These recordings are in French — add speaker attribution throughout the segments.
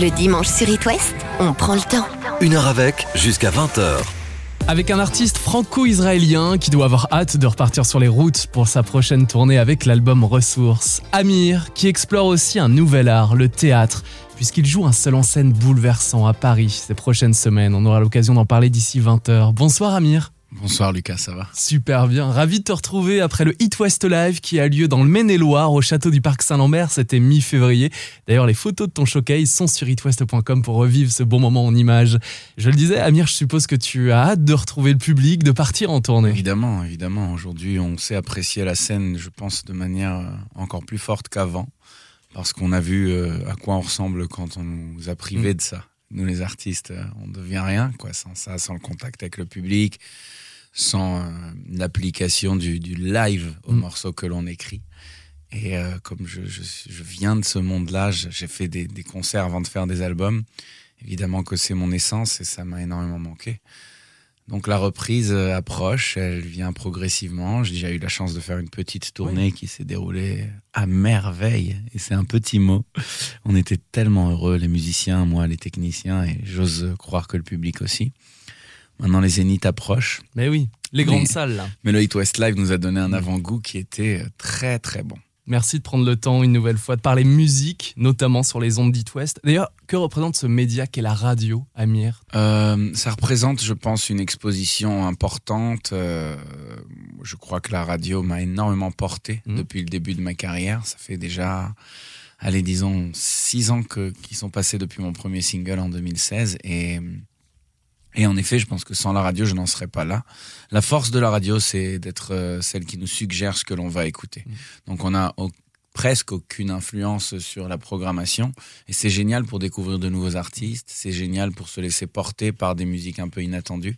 Speaker 1: Le dimanche sur It West, on prend le temps.
Speaker 2: Une heure avec, jusqu'à 20h.
Speaker 3: Avec un artiste franco-israélien qui doit avoir hâte de repartir sur les routes pour sa prochaine tournée avec l'album Ressources. Amir, qui explore aussi un nouvel art, le théâtre, puisqu'il joue un seul en scène bouleversant à Paris ces prochaines semaines. On aura l'occasion d'en parler d'ici 20h. Bonsoir Amir.
Speaker 4: Bonsoir Lucas, ça va
Speaker 3: Super bien, ravi de te retrouver après le Hit West Live qui a lieu dans le Maine-et-Loire au château du Parc Saint-Lambert, c'était mi-février. D'ailleurs les photos de ton showcase sont sur hitwest.com pour revivre ce bon moment en images. Je le disais, Amir, je suppose que tu as hâte de retrouver le public, de partir en tournée.
Speaker 4: Évidemment, évidemment. Aujourd'hui, on sait apprécier la scène, je pense, de manière euh, encore plus forte qu'avant, parce qu'on a vu euh, à quoi on ressemble quand on nous a privés mm. de ça. Nous les artistes, euh, on ne devient rien, quoi, sans ça, sans le contact avec le public sans euh, l'application du, live au mm. morceau que l'on écrit. Et euh, comme je, viens de ce monde-là, j'ai fait des, concerts avant de faire des albums. Évidemment que c'est mon essence et ça m'a énormément manqué. Donc la reprise euh, approche, elle vient progressivement. J'ai déjà eu la chance de faire une petite tournée qui s'est déroulée à merveille. Et c'est un petit mot. On était tellement heureux, les musiciens, moi, les techniciens, et j'ose croire que le public aussi. Maintenant, les zéniths approchent.
Speaker 3: Mais oui, les grandes salles, là.
Speaker 4: Mais le Hit West Live nous a donné un avant-goût qui était euh, très, très bon.
Speaker 3: Merci de prendre le temps une nouvelle fois de parler musique, notamment sur les ondes d'Hit West. D'ailleurs, que représente ce média qu'est la radio, Amir?
Speaker 4: Euh, Ça représente, je pense, une exposition importante. Euh, je crois que la radio m'a énormément porté mmh. depuis le début de ma carrière. Ça fait déjà, allez, disons, six ans que, qui sont passés depuis mon premier single en 2016. Et et en effet, je pense que sans la radio, je n'en serais pas là. La force de la radio, c'est d'être euh, celle qui nous suggère ce que l'on va écouter. Mm. Donc on a presque aucune influence sur la programmation. Et c'est génial pour découvrir de nouveaux artistes. C'est génial pour se laisser porter par des musiques un peu inattendues.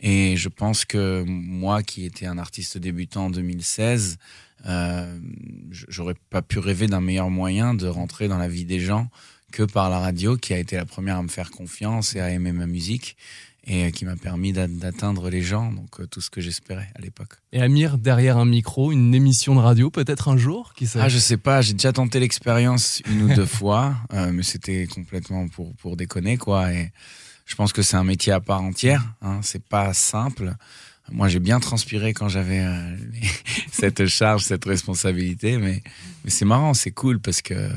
Speaker 4: Et je pense que moi, qui étais un artiste débutant en 2016, euh, j'aurais pas pu rêver d'un meilleur moyen de rentrer dans la vie des gens que par la radio, qui a été la première à me faire confiance et à aimer ma musique et euh, qui m'a permis d'atteindre les gens, donc euh, tout ce que j'espérais à l'époque.
Speaker 3: Et Amir, derrière un micro, une émission de radio peut-être un jour
Speaker 4: qui Ah, je sais pas, j'ai déjà tenté l'expérience une ou deux fois, euh, mais c'était complètement pour, pour déconner, quoi. Et je pense que c'est un métier à part entière, hein, c'est pas simple. Moi, j'ai bien transpiré quand j'avais cette charge, cette responsabilité, mais, mais c'est marrant, c'est cool parce que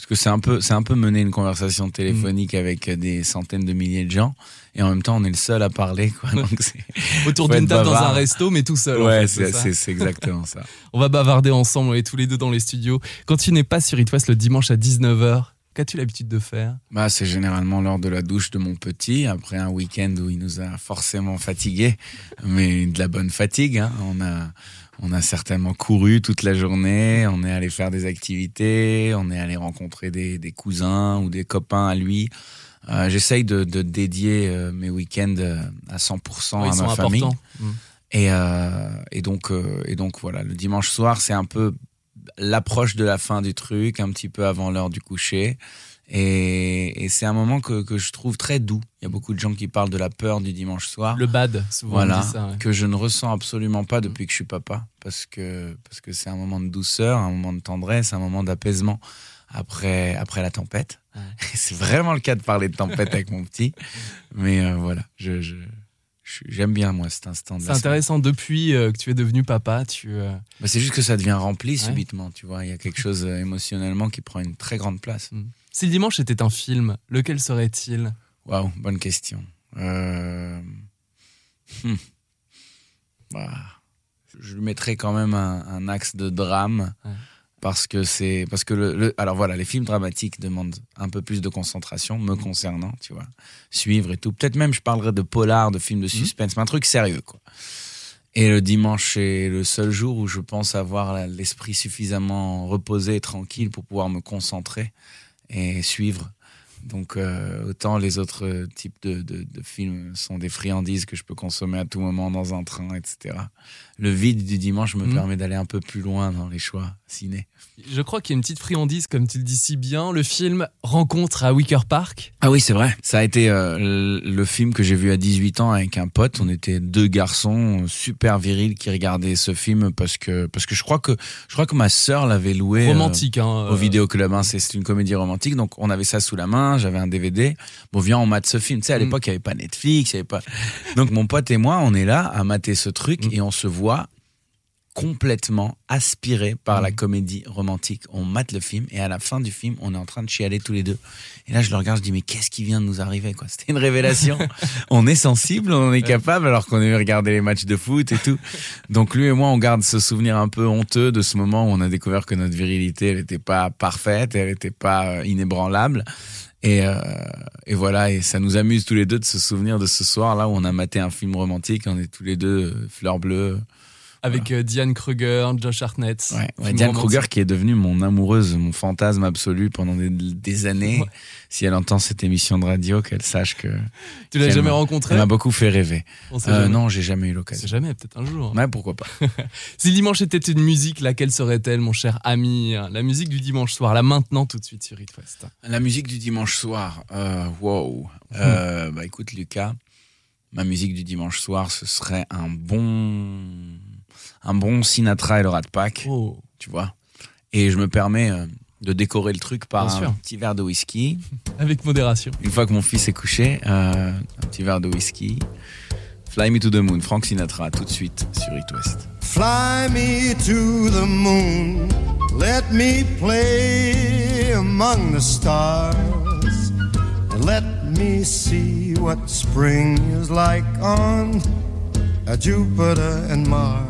Speaker 4: parce que c'est un peu c'est un peu mener une conversation téléphonique avec des centaines de milliers de gens et en même temps on est le seul à parler quoi.
Speaker 3: Autour d'une table dans un resto mais tout seul
Speaker 4: ouais c'est exactement ça.
Speaker 3: On va bavarder ensemble et tous les deux dans les studios. Quand tu n'es pas sur It West le dimanche à 19h Qu'as-tu l'habitude de faire?
Speaker 4: Bah, C'est généralement lors de la douche de mon petit, après un week-end où il nous a forcément fatigués, mais de la bonne fatigue. Hein. On, a, on a certainement couru toute la journée, on est allé faire des activités, on est allé rencontrer des, des cousins ou des copains à lui. Euh, J'essaye de, de, dédier euh, mes week-ends euh, à 100% à ma famille. Mmh. Et, euh, et, donc, euh, et donc voilà, le dimanche soir, c'est un peu l'approche de la fin du truc, un petit peu avant l'heure du coucher. Et, c'est un moment que, que, je trouve très doux. Il y a beaucoup de gens qui parlent de la peur du dimanche soir.
Speaker 3: Le bad, souvent.
Speaker 4: Voilà,
Speaker 3: ça,
Speaker 4: que je ne ressens absolument pas depuis que je suis papa. Parce que parce que c'est un moment de douceur, un moment de tendresse, un moment d'apaisement après, après la tempête. c'est vraiment le cas de parler de tempête avec mon petit. Mais euh, voilà, je, je, J'aime bien, moi, cet instant.
Speaker 3: C'est intéressant. Depuis euh, que tu es devenu papa, tu. Euh,
Speaker 4: bah, c'est juste que ça devient rempli subitement, tu vois. Il y a quelque chose euh, émotionnellement qui prend une très grande place. Mm.
Speaker 3: Si le dimanche était un film, lequel serait-il?
Speaker 4: Waouh, bonne question. Hmm. Bah, je lui mettrais quand même un, axe de drame parce que c'est parce que le, alors voilà les films dramatiques demandent un peu plus de concentration me mm. concernant tu vois suivre et tout peut-être même je parlerai de polar de films de mm. suspense mais un truc sérieux quoi et le dimanche est le seul jour où je pense avoir l'esprit suffisamment reposé et tranquille pour pouvoir me concentrer et suivre donc euh, autant les autres types de, de, de, films sont des friandises que je peux consommer à tout moment dans un train, etc. Le vide du dimanche me mm. permet d'aller un peu plus loin dans les choix ciné.
Speaker 3: Je crois qu'il y a une petite friandise, comme tu le dis si bien, le film Rencontre à Wicker Park.
Speaker 4: Ah oui, c'est vrai. Ça a été euh, le film que j'ai vu à 18 ans avec un pote. On était deux garçons super virils qui regardaient ce film parce que parce que je crois que je crois que ma sœur l'avait loué
Speaker 3: romantique hein,
Speaker 4: au vidéoclub. Hein. C'est une comédie romantique, donc on avait ça sous la main j'avais un DVD. Bon, viens, on mate ce film. Tu sais, à
Speaker 3: Mm.
Speaker 4: l'époque, il n'y avait pas Netflix, il y avait pas. Donc, mon pote et moi, on est là à mater ce truc
Speaker 3: Mm.
Speaker 4: et on se voit complètement aspiré par la comédie romantique. On mate le film et à la fin du film, on est en train de chialer tous les deux. Et là, je le regarde, je dis, mais qu'est-ce qui vient de nous arriver, quoi? C'était une révélation. on est sensible, on est capable, alors qu'on avait regardé les matchs de foot et tout. Donc, lui et moi, on garde ce souvenir un peu honteux de ce moment où on a découvert que notre virilité, elle n'était pas parfaite, elle n'était pas euh, inébranlable. Et, euh, et voilà, et ça nous amuse tous les deux de se souvenir de ce soir-là où on a maté un film romantique, on est tous les deux euh, fleurs bleues.
Speaker 3: Avec euh, Diane Kruger, Josh Hartnett.
Speaker 4: Ouais, ouais,
Speaker 3: Film
Speaker 4: Diane. Kruger qui est devenue mon amoureuse, mon fantasme absolu pendant des, des années.
Speaker 3: Ouais.
Speaker 4: Si elle entend cette émission de radio, qu'elle sache que
Speaker 3: Tu l'as jamais
Speaker 4: m'a-
Speaker 3: rencontré
Speaker 4: elle m'a beaucoup fait rêver. Euh,
Speaker 3: jamais.
Speaker 4: non, j'ai jamais eu l'occasion.
Speaker 3: jamais, peut-être un jour.
Speaker 4: Ouais, pourquoi pas.
Speaker 3: Si dimanche était une musique, laquelle serait-elle, mon cher ami? La musique du dimanche soir, là maintenant, tout de suite sur It West.
Speaker 4: La musique du dimanche soir. Euh, wow. Euh, bah écoute Lucas, ma musique du dimanche soir, ce serait un bon, un bon Sinatra et le Rat Pack,
Speaker 3: Oh,
Speaker 4: tu vois. Et je me permets euh, de décorer le truc par un petit verre de whisky.
Speaker 3: avec modération.
Speaker 4: Une fois que mon fils est couché, euh, un petit verre de whisky. Fly Me to the Moon, Frank Sinatra, tout de suite sur It West.
Speaker 5: Fly me to the moon, let me play among the stars, and let me see what spring is like on uh, Jupiter and Mars.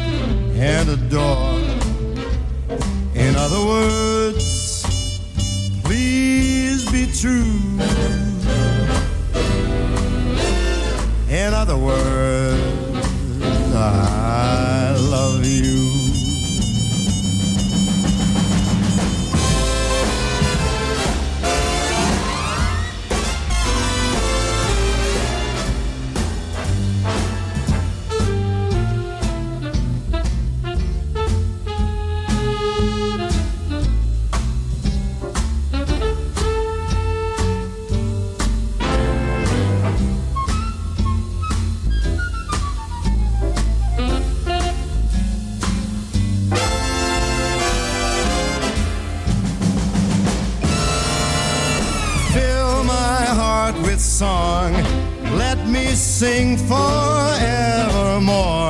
Speaker 5: and adore. In other words, please be true. In other words, I love you. evermore.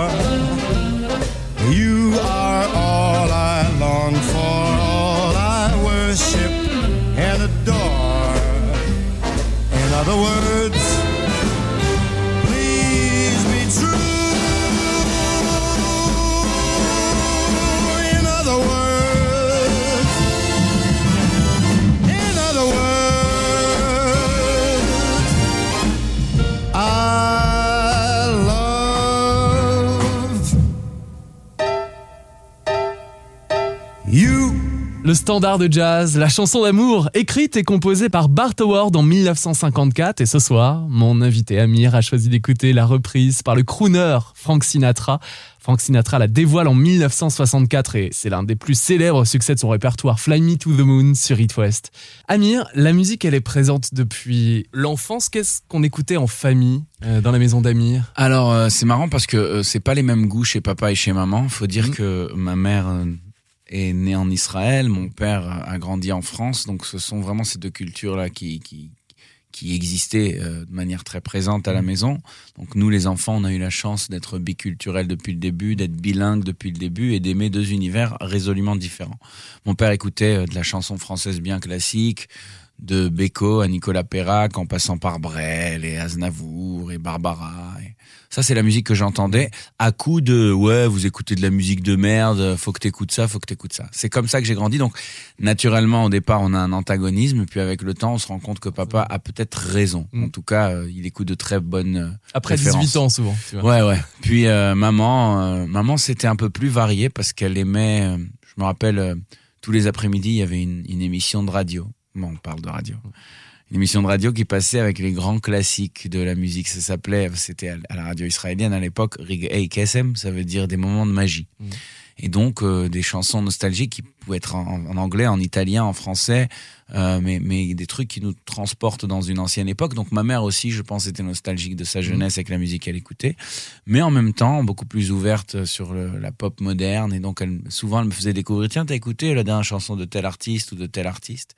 Speaker 3: Le standard de jazz, la chanson d'amour, écrite et composée par Bart Howard en 1954. Et ce soir, mon invité Amir a choisi d'écouter la reprise par le crooner Frank Sinatra. Frank Sinatra la dévoile en 1964 et c'est l'un des plus célèbres succès de son répertoire, Fly Me to the Moon sur It West. Amir, la musique elle est présente depuis l'enfance. Qu'est-ce qu'on écoutait en famille euh, dans la maison d'Amir?
Speaker 4: Alors euh, c'est marrant parce que euh, c'est pas les mêmes goûts chez papa et chez maman. Faut dire
Speaker 3: Mhm.
Speaker 4: que ma mère est née en Israël, mon père a grandi en France, donc ce sont vraiment ces deux cultures là qui qui qui existaient euh, de manière très présente à la maison. Donc nous les enfants, on a eu la chance d'être biculturels depuis le début, d'être bilingues depuis le début et d'aimer deux univers résolument différents. Mon père écoutait euh, de la chanson française bien classique, de Beko à Nicolas Perrac, en passant par Brel et Aznavour et Barbara. Et ça, c'est la musique que j'entendais à coup de ouais, vous écoutez de la musique de merde, faut que t'écoutes ça, faut que t'écoutes ça. C'est comme ça que j'ai grandi. Donc, naturellement, au départ, on a un antagonisme, puis avec le temps, on se rend compte que papa a peut-être raison.
Speaker 3: Mm.
Speaker 4: En tout cas, euh, il écoute de très bonnes. euh,
Speaker 3: Après
Speaker 4: Référence.
Speaker 3: 18 ans souvent. tu vois.
Speaker 4: Ouais, ouais. Puis euh, maman, euh, maman, c'était un peu plus varié parce qu'elle aimait. euh, je me rappelle, tous les après-midi, il y avait une, une émission de radio Bon, on parle de radio. Une émission de radio qui passait avec les grands classiques de la musique. Ça s'appelait, c'était à la radio israélienne à l'époque, Rig Kesem, ça veut dire des moments de magie.
Speaker 3: Mm.
Speaker 4: Et donc euh, des chansons nostalgiques qui pouvaient être en, en anglais, en italien, en français, euh, mais, mais des trucs qui nous transportent dans une ancienne époque. Donc ma mère aussi, je pense, était nostalgique de sa jeunesse avec la musique qu'elle écoutait, mais en même temps beaucoup plus ouverte sur le- la pop moderne. Et donc elle, souvent elle me faisait découvrir, tiens, t'as écouté la dernière chanson de tel artiste ou de tel artiste?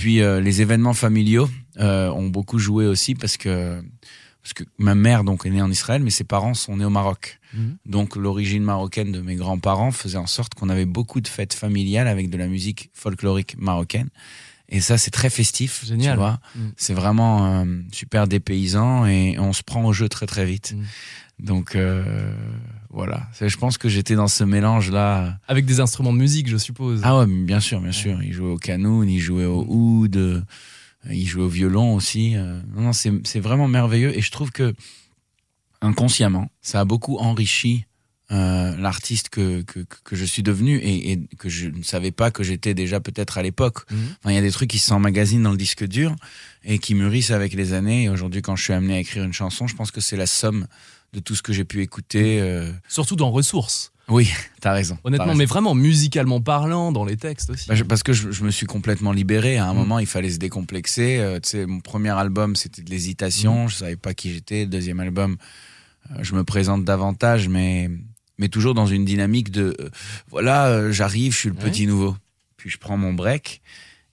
Speaker 4: Puis euh, les événements familiaux euh, ont beaucoup joué aussi parce que parce que ma mère donc est née en Israël, mais ses parents sont nés au Maroc.
Speaker 3: Mhm.
Speaker 4: Donc l'origine marocaine de mes grands-parents faisait en sorte qu'on avait beaucoup de fêtes familiales avec de la musique folklorique marocaine. Et ça, c'est très festif,
Speaker 3: Génial.
Speaker 4: tu vois.
Speaker 3: Mm.
Speaker 4: C'est vraiment euh, super dépaysant et on se prend au jeu très très vite.
Speaker 3: Mm.
Speaker 4: Donc euh, voilà, je pense que j'étais dans ce mélange-là.
Speaker 3: Avec des instruments de musique, je suppose.
Speaker 4: Ah ouais, bien sûr, bien sûr. Il jouait au canoun, il jouait au oud, euh, il jouait au violon aussi. euh. Non, non, c'est c'est vraiment merveilleux et je trouve que inconsciemment, ça a beaucoup enrichi euh, l'artiste que, que, que je suis devenu et, et que je ne savais pas que j'étais déjà peut-être à l'époque.
Speaker 3: Mhm.
Speaker 4: Enfin, il y a des trucs qui s'emmagasinent dans le disque dur et qui mûrissent avec les années. Et aujourd'hui, quand je suis amené à écrire une chanson, je pense que c'est la somme de tout ce que j'ai pu écouter. euh.
Speaker 3: Surtout dans Ressources.
Speaker 4: Oui, t'as raison.
Speaker 3: Honnêtement,
Speaker 4: raison.
Speaker 3: mais vraiment musicalement parlant, dans les textes aussi.
Speaker 4: Bah, je- parce que je, je me suis complètement libéré. À un
Speaker 3: Mm.
Speaker 4: moment, il fallait se décomplexer. Euh, tu sais, mon premier album, c'était de l'hésitation. Je savais pas qui j'étais. Le deuxième album, euh, je me présente davantage, mais, mais toujours dans une dynamique de euh, voilà, euh, j'arrive, je suis le
Speaker 3: Ouais.
Speaker 4: petit nouveau. Puis je prends mon break.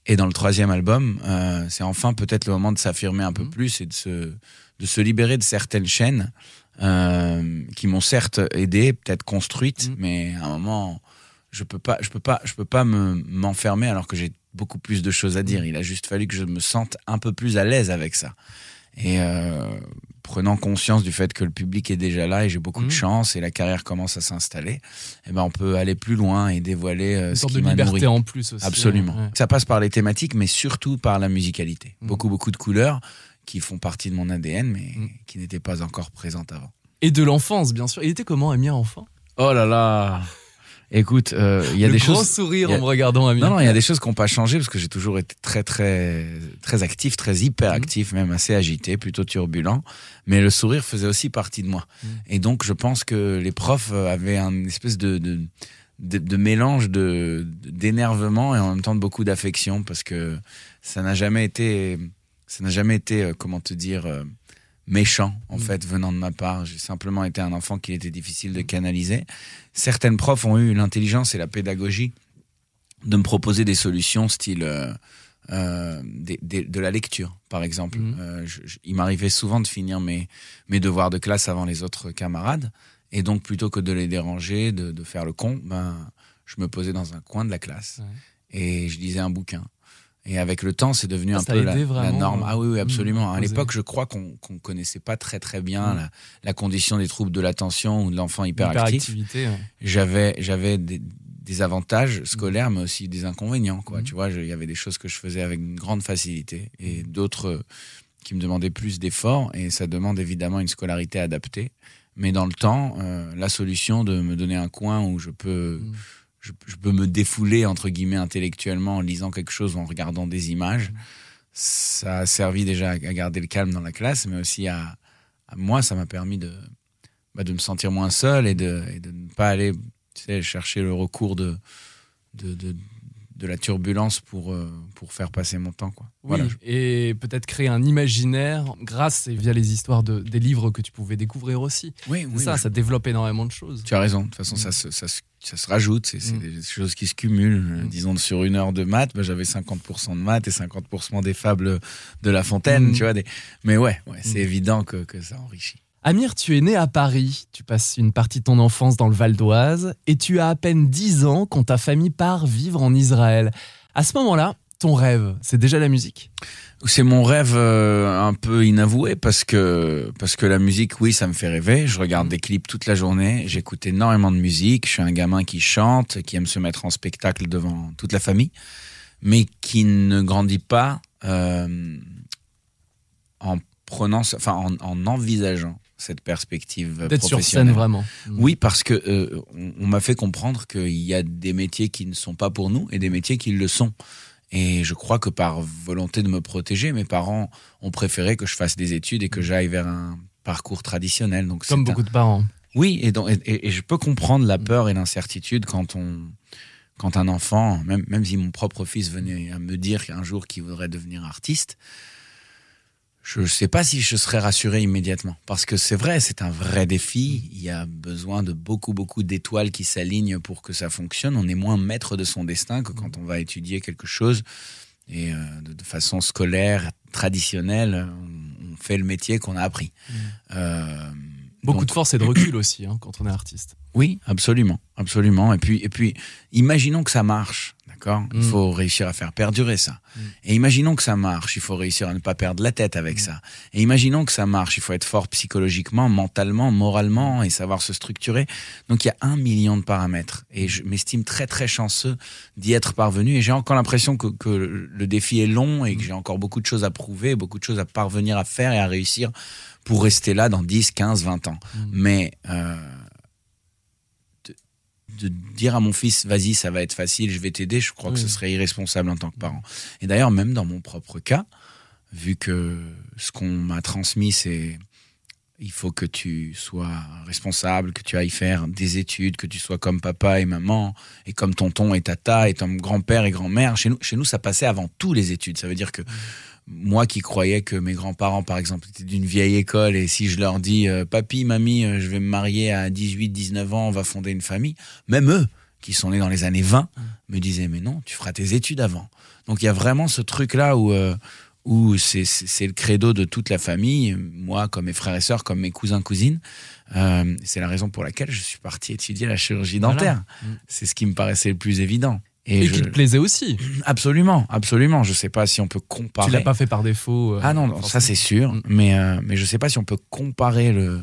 Speaker 4: Et dans le troisième album, euh, c'est enfin peut-être le moment de s'affirmer un peu
Speaker 3: Mm.
Speaker 4: plus et de se, de se libérer de certaines chaînes qui m'ont certes aidé, peut-être construite,
Speaker 3: Mm.
Speaker 4: mais à un moment, je peux pas, je peux pas, je peux pas me m'enfermer alors que j'ai beaucoup plus de choses à dire. Il a juste fallu que je me sente un peu plus à l'aise avec ça. Et euh, prenant conscience du fait que le public est déjà là et j'ai beaucoup
Speaker 3: Mhm.
Speaker 4: de chance et la carrière commence à s'installer, eh ben on peut aller plus loin et dévoiler euh,
Speaker 3: Une
Speaker 4: ce
Speaker 3: sorte
Speaker 4: qui
Speaker 3: de liberté
Speaker 4: nourri.
Speaker 3: en plus aussi.
Speaker 4: Absolument.
Speaker 3: Ouais.
Speaker 4: Ça passe par les thématiques, mais surtout par la musicalité.
Speaker 3: Mhm.
Speaker 4: Beaucoup, beaucoup de couleurs qui font partie de mon ADN, mais
Speaker 3: Mhm.
Speaker 4: qui n'étaient pas encore présentes avant.
Speaker 3: Et de l'enfance, bien sûr. Il était comment, Amir, enfant?
Speaker 4: Oh là là Écoute, euh, il y a
Speaker 3: Le
Speaker 4: des
Speaker 3: grand
Speaker 4: choses.
Speaker 3: sourire
Speaker 4: a-
Speaker 3: en me regardant, Amir.
Speaker 4: Non, non, il y a des choses qui n'ont pas changé parce que j'ai toujours été très, très, très actif, très hyper actif, même assez agité, plutôt turbulent. Mais le sourire faisait aussi partie de moi.
Speaker 3: Mhm.
Speaker 4: Et donc, je pense que les profs euh, avaient un espèce de, de, de, de mélange de d'énervement et en même temps de beaucoup d'affection parce que ça n'a jamais été, ça n'a jamais été, euh, comment te dire, méchant en
Speaker 3: Mhm.
Speaker 4: fait venant de ma part. J'ai simplement été un enfant qu'il était difficile de canaliser. Certaines profs ont eu l'intelligence et la pédagogie de me proposer des solutions style euh, euh, des- des- de la lecture, par exemple.
Speaker 3: Mhm.
Speaker 4: Euh, je- je- il m'arrivait souvent de finir mes, mes devoirs de classe avant les autres camarades. Et donc, plutôt que de les déranger, de, de faire le con, ben, je me posais dans un coin de la classe et je lisais un bouquin. Et avec le temps, c'est devenu
Speaker 3: Ah,
Speaker 4: un peu la, norme. Ah oui, oui, absolument.
Speaker 3: mmh,
Speaker 4: à l'époque, je crois qu'on qu'on connaissait pas très très bien
Speaker 3: Mmh.
Speaker 4: la, la condition des troubles de l'attention ou de l'enfant hyperactif
Speaker 3: ouais.
Speaker 4: j'avais j'avais des, des avantages scolaires mais aussi des inconvénients quoi tu vois il y avait des choses que je faisais avec une grande facilité et d'autres qui me demandaient plus d'efforts et ça demande évidemment une scolarité adaptée mais dans le temps euh, la solution de me donner un coin où je peux. Je, je peux me défouler entre guillemets intellectuellement en lisant quelque chose ou en regardant des images ça a servi déjà à garder le calme dans la classe mais aussi à, à moi ça m'a permis de bah, de me sentir moins seul et de, et de ne pas aller tu sais, chercher le recours de, de, de, de la turbulence pour, euh, pour faire passer mon temps. Quoi.
Speaker 3: Oui,
Speaker 4: Voilà.
Speaker 3: et peut-être créer un imaginaire grâce et via les histoires de, des livres que tu pouvais découvrir aussi.
Speaker 4: Oui,
Speaker 3: C'est ça, ça développe énormément de choses.
Speaker 4: Tu as raison. De toute façon, ça, se, ça, se, ça se rajoute. C'est
Speaker 3: Mm.
Speaker 4: des choses qui se cumulent. Euh,
Speaker 3: Mm.
Speaker 4: Disons, sur une heure de maths, bah, j'avais 50% de maths et 50% des fables de La Fontaine.
Speaker 3: Mm.
Speaker 4: Tu vois, des... Mais ouais, ouais c'est évident que, que ça enrichit.
Speaker 3: Amir, tu es né à Paris, tu passes une partie de ton enfance dans le Val d'Oise et tu as à peine 10 ans quand ta famille part vivre en Israël. À ce moment-là, ton rêve, c'est déjà la musique
Speaker 4: C'est mon rêve euh, un peu inavoué parce que parce que la musique, oui, ça me fait rêver. Je regarde
Speaker 3: Mhm.
Speaker 4: des clips toute la journée. J'écoute énormément de musique. Je suis un gamin qui chante, qui aime se mettre en spectacle devant toute la famille, mais qui ne grandit pas euh, en prenant, enfin en, en envisageant cette perspective
Speaker 3: D'être sur scène vraiment.
Speaker 4: Oui, parce que euh, on, on m'a fait comprendre qu'il y a des métiers qui ne sont pas pour nous et des métiers qui le sont. Et je crois que par volonté de me protéger, mes parents ont préféré que je fasse des études et que j'aille vers un parcours traditionnel. Donc
Speaker 3: Comme
Speaker 4: un-
Speaker 3: beaucoup de parents.
Speaker 4: Oui, et, donc- et- je peux comprendre la peur et l'incertitude quand on, quand un enfant, même, même si mon propre fils venait à me dire qu'un jour qu'il voudrait devenir artiste, je ne sais pas si je serais rassuré immédiatement. Parce que c'est vrai, c'est un vrai défi. Il y a besoin de beaucoup, beaucoup d'étoiles qui s'alignent pour que ça fonctionne. On est moins maître de son destin que quand on va étudier quelque chose. Et euh, de, de façon scolaire, traditionnelle, on, on fait le métier qu'on a appris. Euh,
Speaker 3: Beaucoup
Speaker 4: donc-
Speaker 3: de force et de recul aussi hein, quand on est artiste.
Speaker 4: oui, absolument, absolument. Et puis, et puis, imaginons que ça marche, d'accord? Il
Speaker 3: Mm.
Speaker 4: faut réussir à faire perdurer ça.
Speaker 3: Mm.
Speaker 4: Et imaginons que ça marche, il faut réussir à ne pas perdre la tête avec ça. Et imaginons que ça marche, il faut être fort psychologiquement, mentalement, moralement et savoir se structurer. Donc, il y a un million de paramètres. Et je m'estime très, très chanceux d'y être parvenu. Et j'ai encore l'impression que, que le défi est long et que j'ai encore beaucoup de choses à prouver, beaucoup de choses à parvenir à faire et à réussir pour rester là dans 10, 15, 20 ans.
Speaker 3: Mm.
Speaker 4: Mais euh, de dire à mon fils, vas-y, ça va être facile, je vais t'aider, je crois que ce serait irresponsable en tant que parent. Et d'ailleurs, même dans mon propre cas, vu que ce qu'on m'a transmis, c'est il faut que tu sois responsable, que tu ailles faire des études, que tu sois comme papa et maman, et comme tonton et tata, et comme grand-père et grand-mère. Chez nous, chez nous, ça passait avant tout les études. Ça veut dire que moi qui croyais que mes grands-parents, par exemple, étaient d'une vieille école, et si je leur dis, euh, papy, mamie, euh, je vais me marier à 18, 19 ans, on va fonder une famille, même eux, qui sont nés dans les années 20, me disaient, mais non, tu feras tes études avant. Donc il y a vraiment ce truc-là où, euh, où c'est, le credo de toute la famille, moi comme mes frères et sœurs, comme mes cousins, cousines. Euh, c'est la raison pour laquelle je suis parti étudier la chirurgie dentaire.
Speaker 3: Mm.
Speaker 4: C'est ce qui me paraissait le plus évident. Et,
Speaker 3: Et,
Speaker 4: je-
Speaker 3: qui te plaisait aussi.
Speaker 4: absolument, absolument. Je sais pas si on peut comparer.
Speaker 3: Tu l'as pas fait par défaut. euh,
Speaker 4: Ah non, non, ça c'est sûr,
Speaker 3: Mm.
Speaker 4: mais, euh, mais je sais pas si on peut comparer le,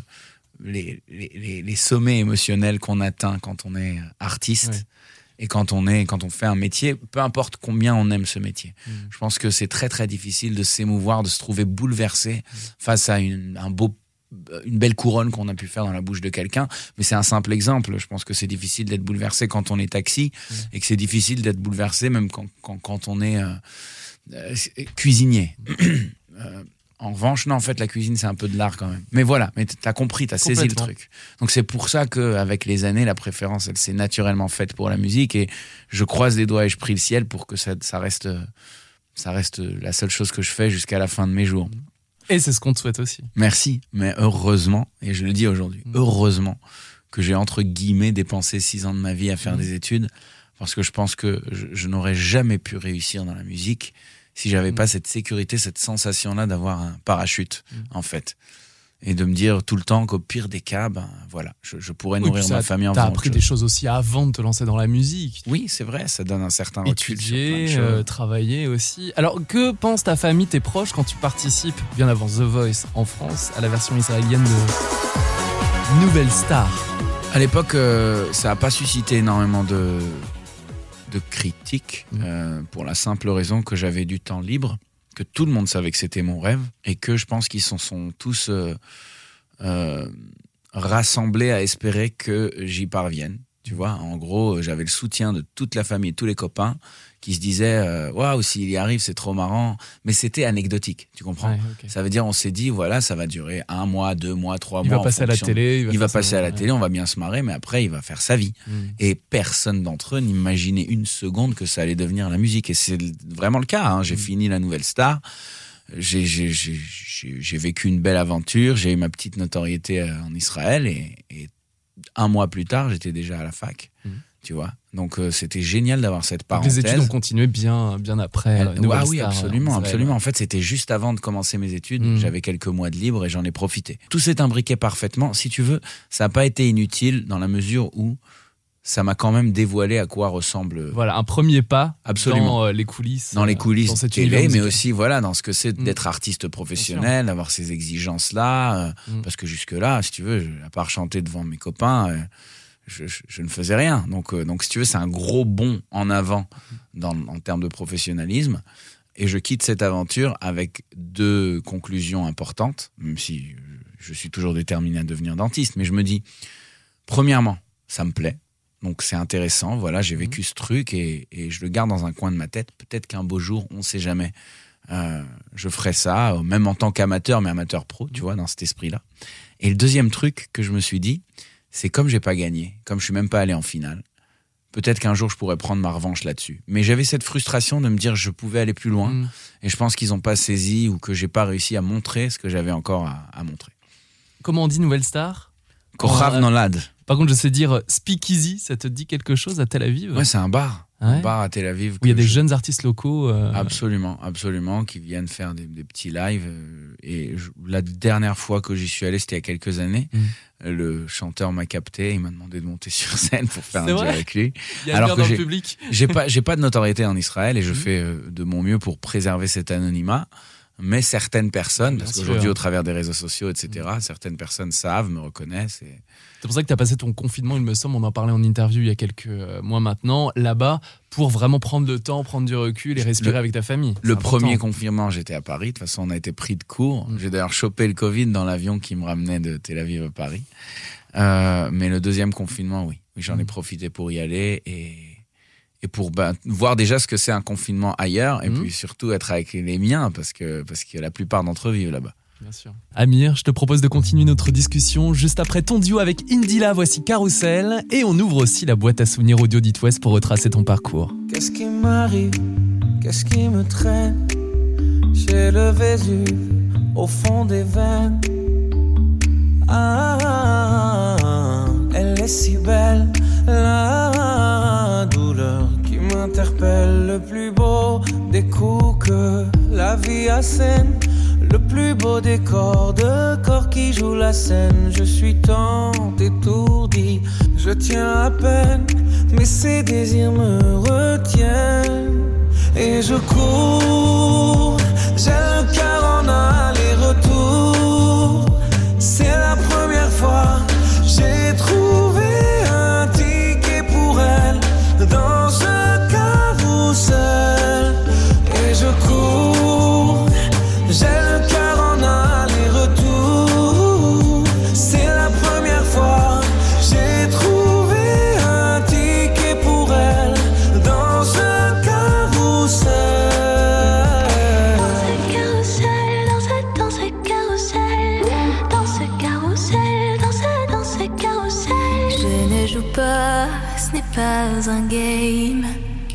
Speaker 4: les, les, sommets émotionnels qu'on atteint quand on est artiste
Speaker 3: Ouais.
Speaker 4: et quand on, est, quand on fait un métier, peu importe combien on aime ce métier.
Speaker 3: Mm.
Speaker 4: Je pense que c'est très très difficile de s'émouvoir, de se trouver bouleversé face à une, un beau une belle couronne qu'on a pu faire dans la bouche de quelqu'un, mais c'est un simple exemple. Je pense que c'est difficile d'être bouleversé quand on est taxi et que c'est difficile d'être bouleversé même quand, quand, quand on est euh, euh, cuisinier. Euh, en revanche, non, en fait, la cuisine, c'est un peu de l'art quand même. Mais voilà, mais t'as compris, t'as saisi le truc. Donc c'est pour ça que avec les années, la préférence, elle s'est naturellement faite pour la musique et je croise les doigts et je prie le ciel pour que ça, ça reste, ça reste la seule chose que je fais jusqu'à la fin de mes jours.
Speaker 3: Et c'est ce qu'on te souhaite aussi.
Speaker 4: Merci, mais heureusement, et je le dis aujourd'hui,
Speaker 3: Mm.
Speaker 4: heureusement que j'ai entre guillemets dépensé six ans de ma vie à faire
Speaker 3: Mm.
Speaker 4: des études, parce que je pense que je, je n'aurais jamais pu réussir dans la musique si j'avais
Speaker 3: Mm.
Speaker 4: pas cette sécurité, cette sensation-là d'avoir un parachute,
Speaker 3: Mm.
Speaker 4: en fait. Et de me dire tout le temps qu'au pire des cas, ben voilà, je, je pourrais nourrir
Speaker 3: ça,
Speaker 4: ma famille en
Speaker 3: T'as appris des choses aussi avant de te lancer dans la musique.
Speaker 4: Oui, c'est vrai, ça donne un certain recul sur plein de
Speaker 3: Étudier, euh, travailler aussi. Alors, que pense ta famille, tes proches, quand tu participes, bien avant The Voice en France, à la version israélienne de Nouvelle Star?
Speaker 4: À l'époque, euh, ça n'a pas suscité énormément de, de critiques,
Speaker 3: Mhm.
Speaker 4: euh, pour la simple raison que j'avais du temps libre, que tout le monde savait que c'était mon rêve, et que je pense qu'ils s'en sont tous euh, euh, rassemblés à espérer que j'y parvienne. Tu vois, en gros, j'avais le soutien de toute la famille, tous les copains, qui se disaient euh, Waouh, s'il y arrive, c'est trop marrant. Mais c'était anecdotique, tu comprends?
Speaker 3: Ouais.
Speaker 4: Ça veut dire, on s'est dit, voilà, ça va durer un mois, deux mois, trois
Speaker 3: Il
Speaker 4: mois.
Speaker 3: va passer à la télé.
Speaker 4: il va passer
Speaker 3: ça,
Speaker 4: à la
Speaker 3: ouais.
Speaker 4: télé, on va bien se marrer, mais après, il va faire sa vie.
Speaker 3: Mm.
Speaker 4: Et personne d'entre eux n'imaginait une seconde que ça allait devenir la musique. Et c'est vraiment le cas. hein. J'ai
Speaker 3: Mm.
Speaker 4: fini la nouvelle star. J'ai- vécu une belle aventure. J'ai eu ma petite notoriété euh, en Israël. Et, et un mois plus tard, j'étais déjà à la fac.
Speaker 3: Mm.
Speaker 4: Tu vois? Donc, euh, c'était génial d'avoir cette
Speaker 3: Donc,
Speaker 4: parenthèse.
Speaker 3: les études ont continué bien, bien après. euh,
Speaker 4: ah oui,
Speaker 3: Star, euh,
Speaker 4: absolument,
Speaker 3: Israël.
Speaker 4: absolument. En fait, c'était juste avant de commencer mes études.
Speaker 3: Mm.
Speaker 4: J'avais quelques mois de libre et j'en ai profité. Tout s'est imbriqué parfaitement. Si tu veux, ça n'a pas été inutile dans la mesure où ça m'a quand même dévoilé à quoi ressemble
Speaker 3: Voilà, un premier pas
Speaker 4: Absolument.
Speaker 3: dans euh, les coulisses.
Speaker 4: dans les coulisses
Speaker 3: dans cet
Speaker 4: télé, mais aussi voilà dans ce que c'est
Speaker 3: Mm.
Speaker 4: d'être artiste professionnel, d'avoir ces exigences-là. euh,
Speaker 3: Mm.
Speaker 4: Parce que jusque-là, si tu veux, à part chanter devant mes copains, je, je- je ne faisais rien. Donc, euh, donc si tu veux, c'est un gros bond en avant dans, en termes de professionnalisme. Et je quitte cette aventure avec deux conclusions importantes, même si je suis toujours déterminé à devenir dentiste. Mais je me dis, premièrement, ça me plaît. Donc c'est intéressant. Voilà, j'ai vécu ce truc et, et je le garde dans un coin de ma tête. Peut-être qu'un beau jour, on sait jamais. Euh, je ferai ça, même en tant qu'amateur, mais amateur pro, tu vois, dans cet esprit-là. Et le deuxième truc que je me suis dit, c'est comme j'ai pas gagné, comme je suis même pas allé en finale, peut-être qu'un jour je pourrais prendre ma revanche là-dessus. Mais j'avais cette frustration de me dire je pouvais aller plus loin,
Speaker 3: Mm.
Speaker 4: et je pense qu'ils ont pas saisi ou que j'ai pas réussi à montrer ce que j'avais encore à, à montrer.
Speaker 3: Comment on dit nouvelle star?
Speaker 4: Korav Nolad.
Speaker 3: Par contre, je sais dire speakeasy, ça te dit quelque chose à Tel Aviv?
Speaker 4: Ouais, c'est un bar.
Speaker 3: Ouais.
Speaker 4: Bar à Tel Aviv.
Speaker 3: Où il y a des
Speaker 4: je-
Speaker 3: jeunes artistes locaux. euh,
Speaker 4: Absolument, absolument, qui viennent faire des, des petits lives. euh, Et je- la dernière fois que j'y suis allé, c'était il y a quelques années.
Speaker 3: Mm.
Speaker 4: Le chanteur m'a capté, il m'a demandé de monter sur scène pour faire un duo avec lui.
Speaker 3: Il y a
Speaker 4: Alors que j'ai-
Speaker 3: public.
Speaker 4: J'ai pas, j'ai pas de notoriété en Israël et je
Speaker 3: Mhm.
Speaker 4: fais euh, de mon mieux pour préserver cet anonymat. Mais certaines personnes, parce qu'aujourd'hui au travers des réseaux sociaux, etc., certaines personnes savent, me reconnaissent. Et...
Speaker 3: C'est pour ça que tu as passé ton confinement, il me semble, on en parlait en interview il y a quelques euh, mois maintenant, là-bas, pour vraiment prendre le temps, prendre du recul et respirer
Speaker 4: Le-
Speaker 3: avec ta famille.
Speaker 4: Le
Speaker 3: important.
Speaker 4: premier confinement, j'étais à Paris. De toute façon, on a été pris de court.
Speaker 3: Mm.
Speaker 4: J'ai d'ailleurs chopé le Covid dans l'avion qui me ramenait de Tel Aviv à Paris. Euh, mais le deuxième confinement, oui. Oui, J'en ai
Speaker 3: Mm.
Speaker 4: profité pour y aller et, et pour bah, voir déjà ce que c'est un confinement ailleurs et
Speaker 3: Mm.
Speaker 4: puis surtout être avec les miens parce que, parce que la plupart d'entre eux vivent là-bas.
Speaker 3: Bien sûr. Amir, je te propose de continuer notre discussion juste après ton duo avec Indila. Voici Carousel. Et on ouvre aussi la boîte à souvenirs audio d'It West pour retracer ton parcours.
Speaker 6: Qu'est-ce qui m'arrive? Qu'est-ce qui me traîne? J'ai le Vésuve au fond des veines. Ah, elle est si belle, douleur qui m'interpelle. Le plus beau des coups que la vie assène. Le plus beau décor de corps qui joue la scène. Je suis tant étourdi, je tiens à peine, mais ces désirs me retiennent. Et je cours, j'ai le cœur en aller-retour. C'est la première fois,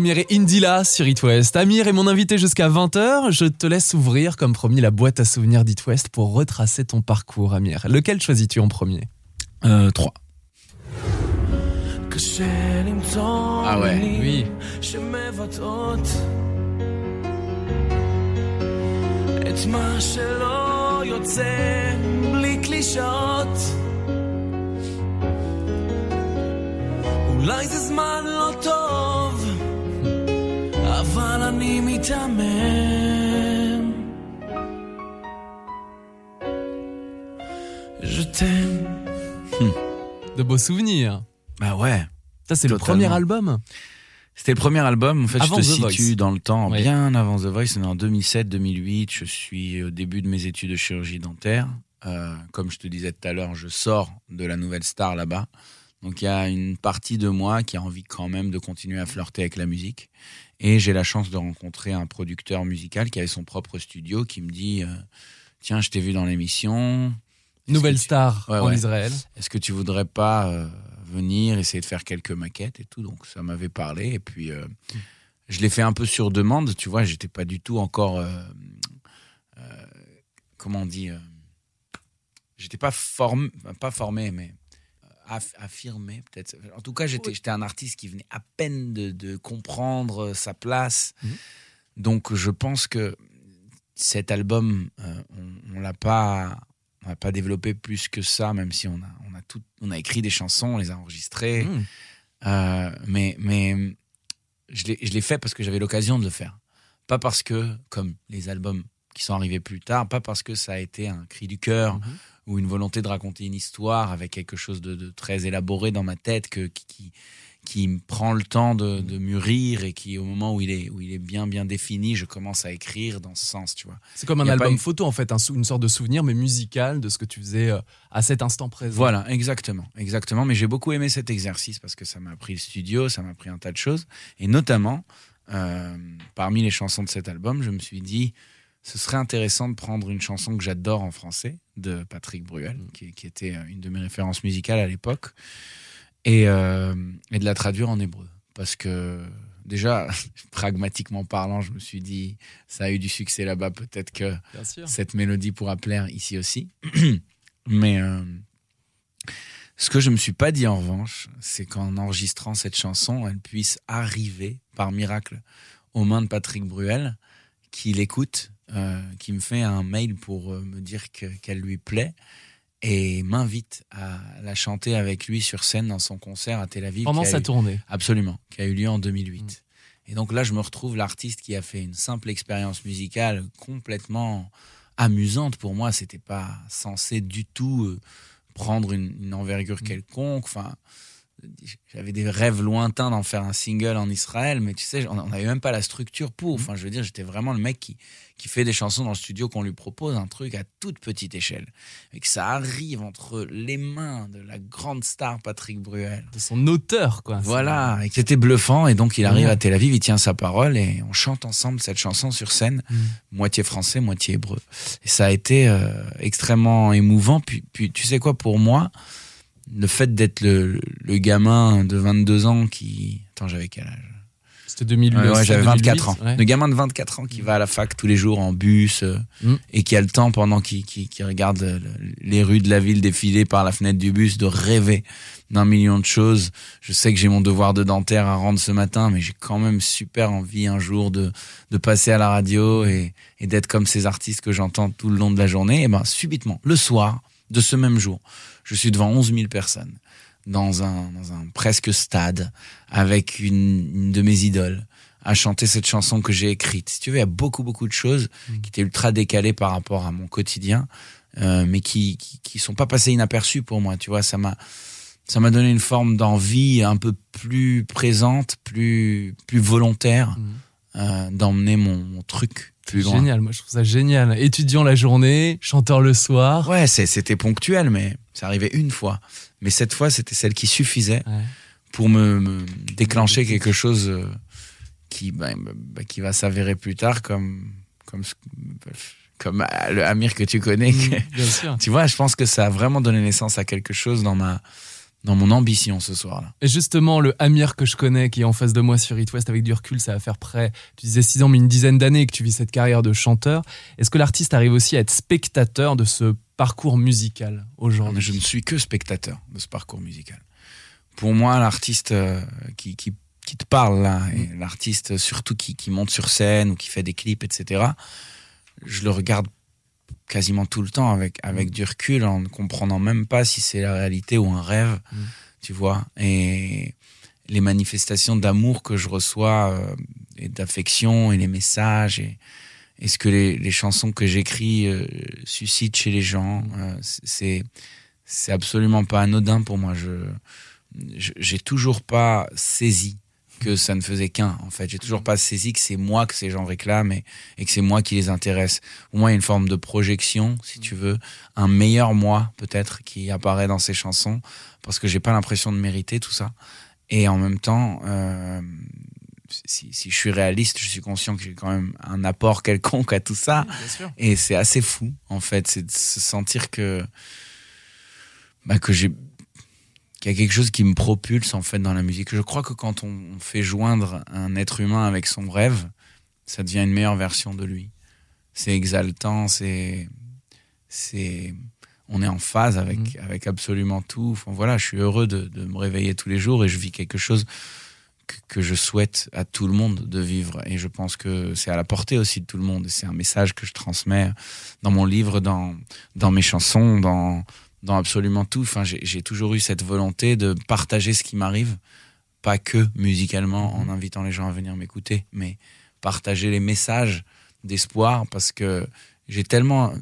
Speaker 3: Amir et Indila sur It West. Amir est mon invité jusqu'à 20h. Je te laisse ouvrir, comme promis, la boîte à souvenirs d'It West pour retracer ton parcours, Amir. Lequel choisis-tu en premier
Speaker 4: Euh, 3.
Speaker 6: Ah
Speaker 4: ouais,
Speaker 3: oui.
Speaker 6: את מה שלא יוצא בלי קלישות אולי זה זמן לא טוב אבל אני מתאמן Je t'aime
Speaker 3: De beaux souvenirs.
Speaker 4: Bah ouais.
Speaker 3: Ça, c'est le
Speaker 4: Totalement.
Speaker 3: premier album
Speaker 4: C'était le premier album. En fait,
Speaker 3: Avant
Speaker 4: je te
Speaker 3: The
Speaker 4: situe
Speaker 3: Voice.
Speaker 4: dans le temps,
Speaker 3: Oui.
Speaker 4: bien avant The Voice. On est en 2007-2008. Je suis au début de mes études de chirurgie dentaire. Euh, comme je te disais tout à l'heure, je sors de la nouvelle star là-bas. Donc il y a une partie de moi qui a envie quand même de continuer à flirter avec la musique. Et j'ai la chance de rencontrer un producteur musical qui avait son propre studio qui me dit euh, Tiens, je t'ai vu dans l'émission.
Speaker 3: Nouvelle
Speaker 4: tu-
Speaker 3: star
Speaker 4: Ouais,
Speaker 3: en
Speaker 4: ouais.
Speaker 3: Israël.
Speaker 4: Est-ce que tu voudrais pas euh, venir essayer de faire quelques maquettes et tout? Donc ça m'avait parlé et puis euh, je l'ai fait un peu sur demande. Tu vois, j'étais pas du tout encore euh, comment on dit. j'étais pas formé, pas formé, mais affirmé peut-être. En tout cas, j'étais j'étais un artiste qui venait à peine de, de comprendre euh, sa place.
Speaker 3: Mhm.
Speaker 4: Donc je pense que cet album, euh, on, on l'a pas on pas développé plus que ça, même si on a, on a, tout, on a écrit des chansons, on les a enregistrées.
Speaker 3: Mmh.
Speaker 4: Euh, mais mais je l'ai je l'ai fait parce que j'avais l'occasion de le faire. Pas parce que, comme les albums qui sont arrivés plus tard, pas parce que ça a été un cri du cœur
Speaker 3: Mhm.
Speaker 4: Ou une volonté de raconter une histoire avec quelque chose de, de très élaboré dans ma tête que, qui, qui, me prend le temps de, de mûrir et qui, au moment où il, est, où il est bien bien défini, je commence à écrire dans ce sens, tu vois.
Speaker 3: C'est comme un album
Speaker 4: eu-
Speaker 3: photo, en fait, un une sorte de souvenir, mais musical de ce que tu faisais euh, à cet instant présent.
Speaker 4: Voilà, exactement, exactement. Mais j'ai beaucoup aimé cet exercice parce que ça m'a appris le studio, ça m'a appris un tas de choses. Et notamment, euh, parmi les chansons de cet album, je me suis dit, ce serait intéressant de prendre une chanson que j'adore en français, de Patrick Bruel, qui, qui était euh, une de mes références musicales à l'époque, et, euh, et de la traduire en hébreu. Parce que déjà, pragmatiquement parlant, je me suis dit, ça a eu du succès là-bas, peut-être que cette mélodie pourra plaire ici aussi. Mais euh, ce que je me suis pas dit en revanche, c'est qu'en enregistrant cette chanson, elle puisse arriver par miracle aux mains de Patrick Bruel, qui l'écoute, qui me fait un mail pour euh, me dire que- qu'elle lui plaît et m'invite à la chanter avec lui sur scène dans son concert à Tel Aviv.
Speaker 3: Pendant sa
Speaker 4: eu-
Speaker 3: tournée.
Speaker 4: Absolument, qui a eu lieu en 2008. Et donc là, je me retrouve l'artiste qui a fait une simple expérience musicale complètement amusante pour moi. C'était pas censé du tout euh, prendre une, une envergure quelconque. Enfin, j'avais des rêves lointains d'en faire un single en Israël, mais tu sais, on n'avait même pas la structure pour. Enfin, je veux dire, j'étais vraiment le mec qui, qui fait des chansons dans le studio qu'on lui propose, un truc à toute petite échelle. Et que ça arrive entre les mains de la grande star Patrick Bruel.
Speaker 3: De son auteur, quoi.
Speaker 4: Voilà, et que c'était bluffant. Et donc, il arrive
Speaker 3: Ouais.
Speaker 4: à Tel Aviv, il tient sa parole et on chante ensemble cette chanson sur scène,
Speaker 3: Mm.
Speaker 4: moitié français, moitié hébreu. Et ça a été euh, extrêmement émouvant. Puis, puis, tu sais quoi, pour moi, le fait d'être le, le gamin de 22 ans qui. Attends, j'avais quel âge?
Speaker 3: C'était 2008.
Speaker 4: Ouais, ouais, j'avais 24 ans.
Speaker 3: ouais.
Speaker 4: Le gamin de 24 ans qui va à la fac tous les jours en bus euh,
Speaker 3: Mm.
Speaker 4: et qui a le temps pendant qu'il qu'il- qu'il regarde le- les rues de la ville défiler par la fenêtre du bus de rêver d'un million de choses. Je sais que j'ai mon devoir de dentaire à rendre ce matin, mais j'ai quand même super envie un jour de, de passer à la radio et, et d'être comme ces artistes que j'entends tout le long de la journée. Et ben subitement, le soir de ce même jour, je suis devant 11 000 personnes dans un, dans un presque stade avec une, une de mes idoles à chanter cette chanson que j'ai écrite. Si tu veux, il y a beaucoup, beaucoup de choses qui étaient ultra décalées par rapport à mon quotidien, euh, mais qui, qui, qui sont pas passées inaperçues pour moi. Tu vois, ça m'a, ça m'a donné une forme d'envie un peu plus présente, plus, plus volontaire,
Speaker 3: Mhm.
Speaker 4: Euh, d'emmener mon, mon truc plus loin.
Speaker 3: Génial, moi je trouve ça génial. Étudiant la journée, chanteur le soir.
Speaker 4: Ouais, c'était ponctuel, mais ça arrivait une fois. Mais cette fois, c'était celle qui suffisait
Speaker 3: Ouais.
Speaker 4: pour me, me déclencher quelque chose euh, qui, bah, bah, qui va s'avérer plus tard comme, comme, ce- comme euh, le Amir que tu connais.
Speaker 3: Mm, Bien sûr.
Speaker 4: tu vois, je pense que ça a vraiment donné naissance à quelque chose dans ma, dans mon ambition ce soir-là.
Speaker 3: Et justement, le Amir que je connais, qui est en face de moi sur It West avec du recul, ça va faire près, tu disais 6 ans, mais une dizaine d'années que tu vis cette carrière de chanteur. Est-ce que l'artiste arrive aussi à être spectateur de ce parcours musical aujourd'hui?
Speaker 4: Je ne suis que spectateur de ce parcours musical. Pour moi, l'artiste euh, qui, qui, qui, te parle là, et mm. l'artiste surtout qui, qui monte sur scène ou qui fait des clips, etc., je le regarde quasiment tout le temps avec, avec mm. du recul, en ne comprenant même pas si c'est la réalité ou un rêve, mm. tu vois. Et les manifestations d'amour que je reçois, euh, et d'affection, et les messages, et, et ce que les, les chansons que j'écris euh, suscitent chez les gens, mm. euh, c'est c'est absolument pas anodin pour moi. Je j'ai toujours pas saisi que ça ne faisait qu'un, en fait. J'ai toujours pas saisi que c'est moi que ces gens réclament et, que c'est moi qui les intéresse. Au moins, il y a une forme de projection, si tu veux, un meilleur moi, peut-être, qui apparaît dans ces chansons, parce que j'ai pas l'impression de mériter tout ça. Et en même temps, euh, si, si, je suis réaliste, je suis conscient que j'ai quand même un apport quelconque à tout ça. et c'est assez fou, en fait, c'est de se sentir que, bah, que j'ai qu'il y a quelque chose qui me propulse en fait dans la musique. Je crois que quand on fait joindre un être humain avec son rêve, ça devient une meilleure version de lui. C'est exaltant, c'est c'est on est en phase avec mmh. avec absolument tout. Enfin, voilà, je suis heureux de, de, me réveiller tous les jours et je vis quelque chose que, que, je souhaite à tout le monde de vivre. Et je pense que c'est à la portée aussi de tout le monde. C'est un message que je transmets dans mon livre, dans dans mes chansons, dans dans absolument tout. Enfin, j'ai toujours eu cette volonté de partager ce qui m'arrive, pas que musicalement en mhm. invitant les gens à venir m'écouter, mais partager les messages d'espoir parce que j'ai tellement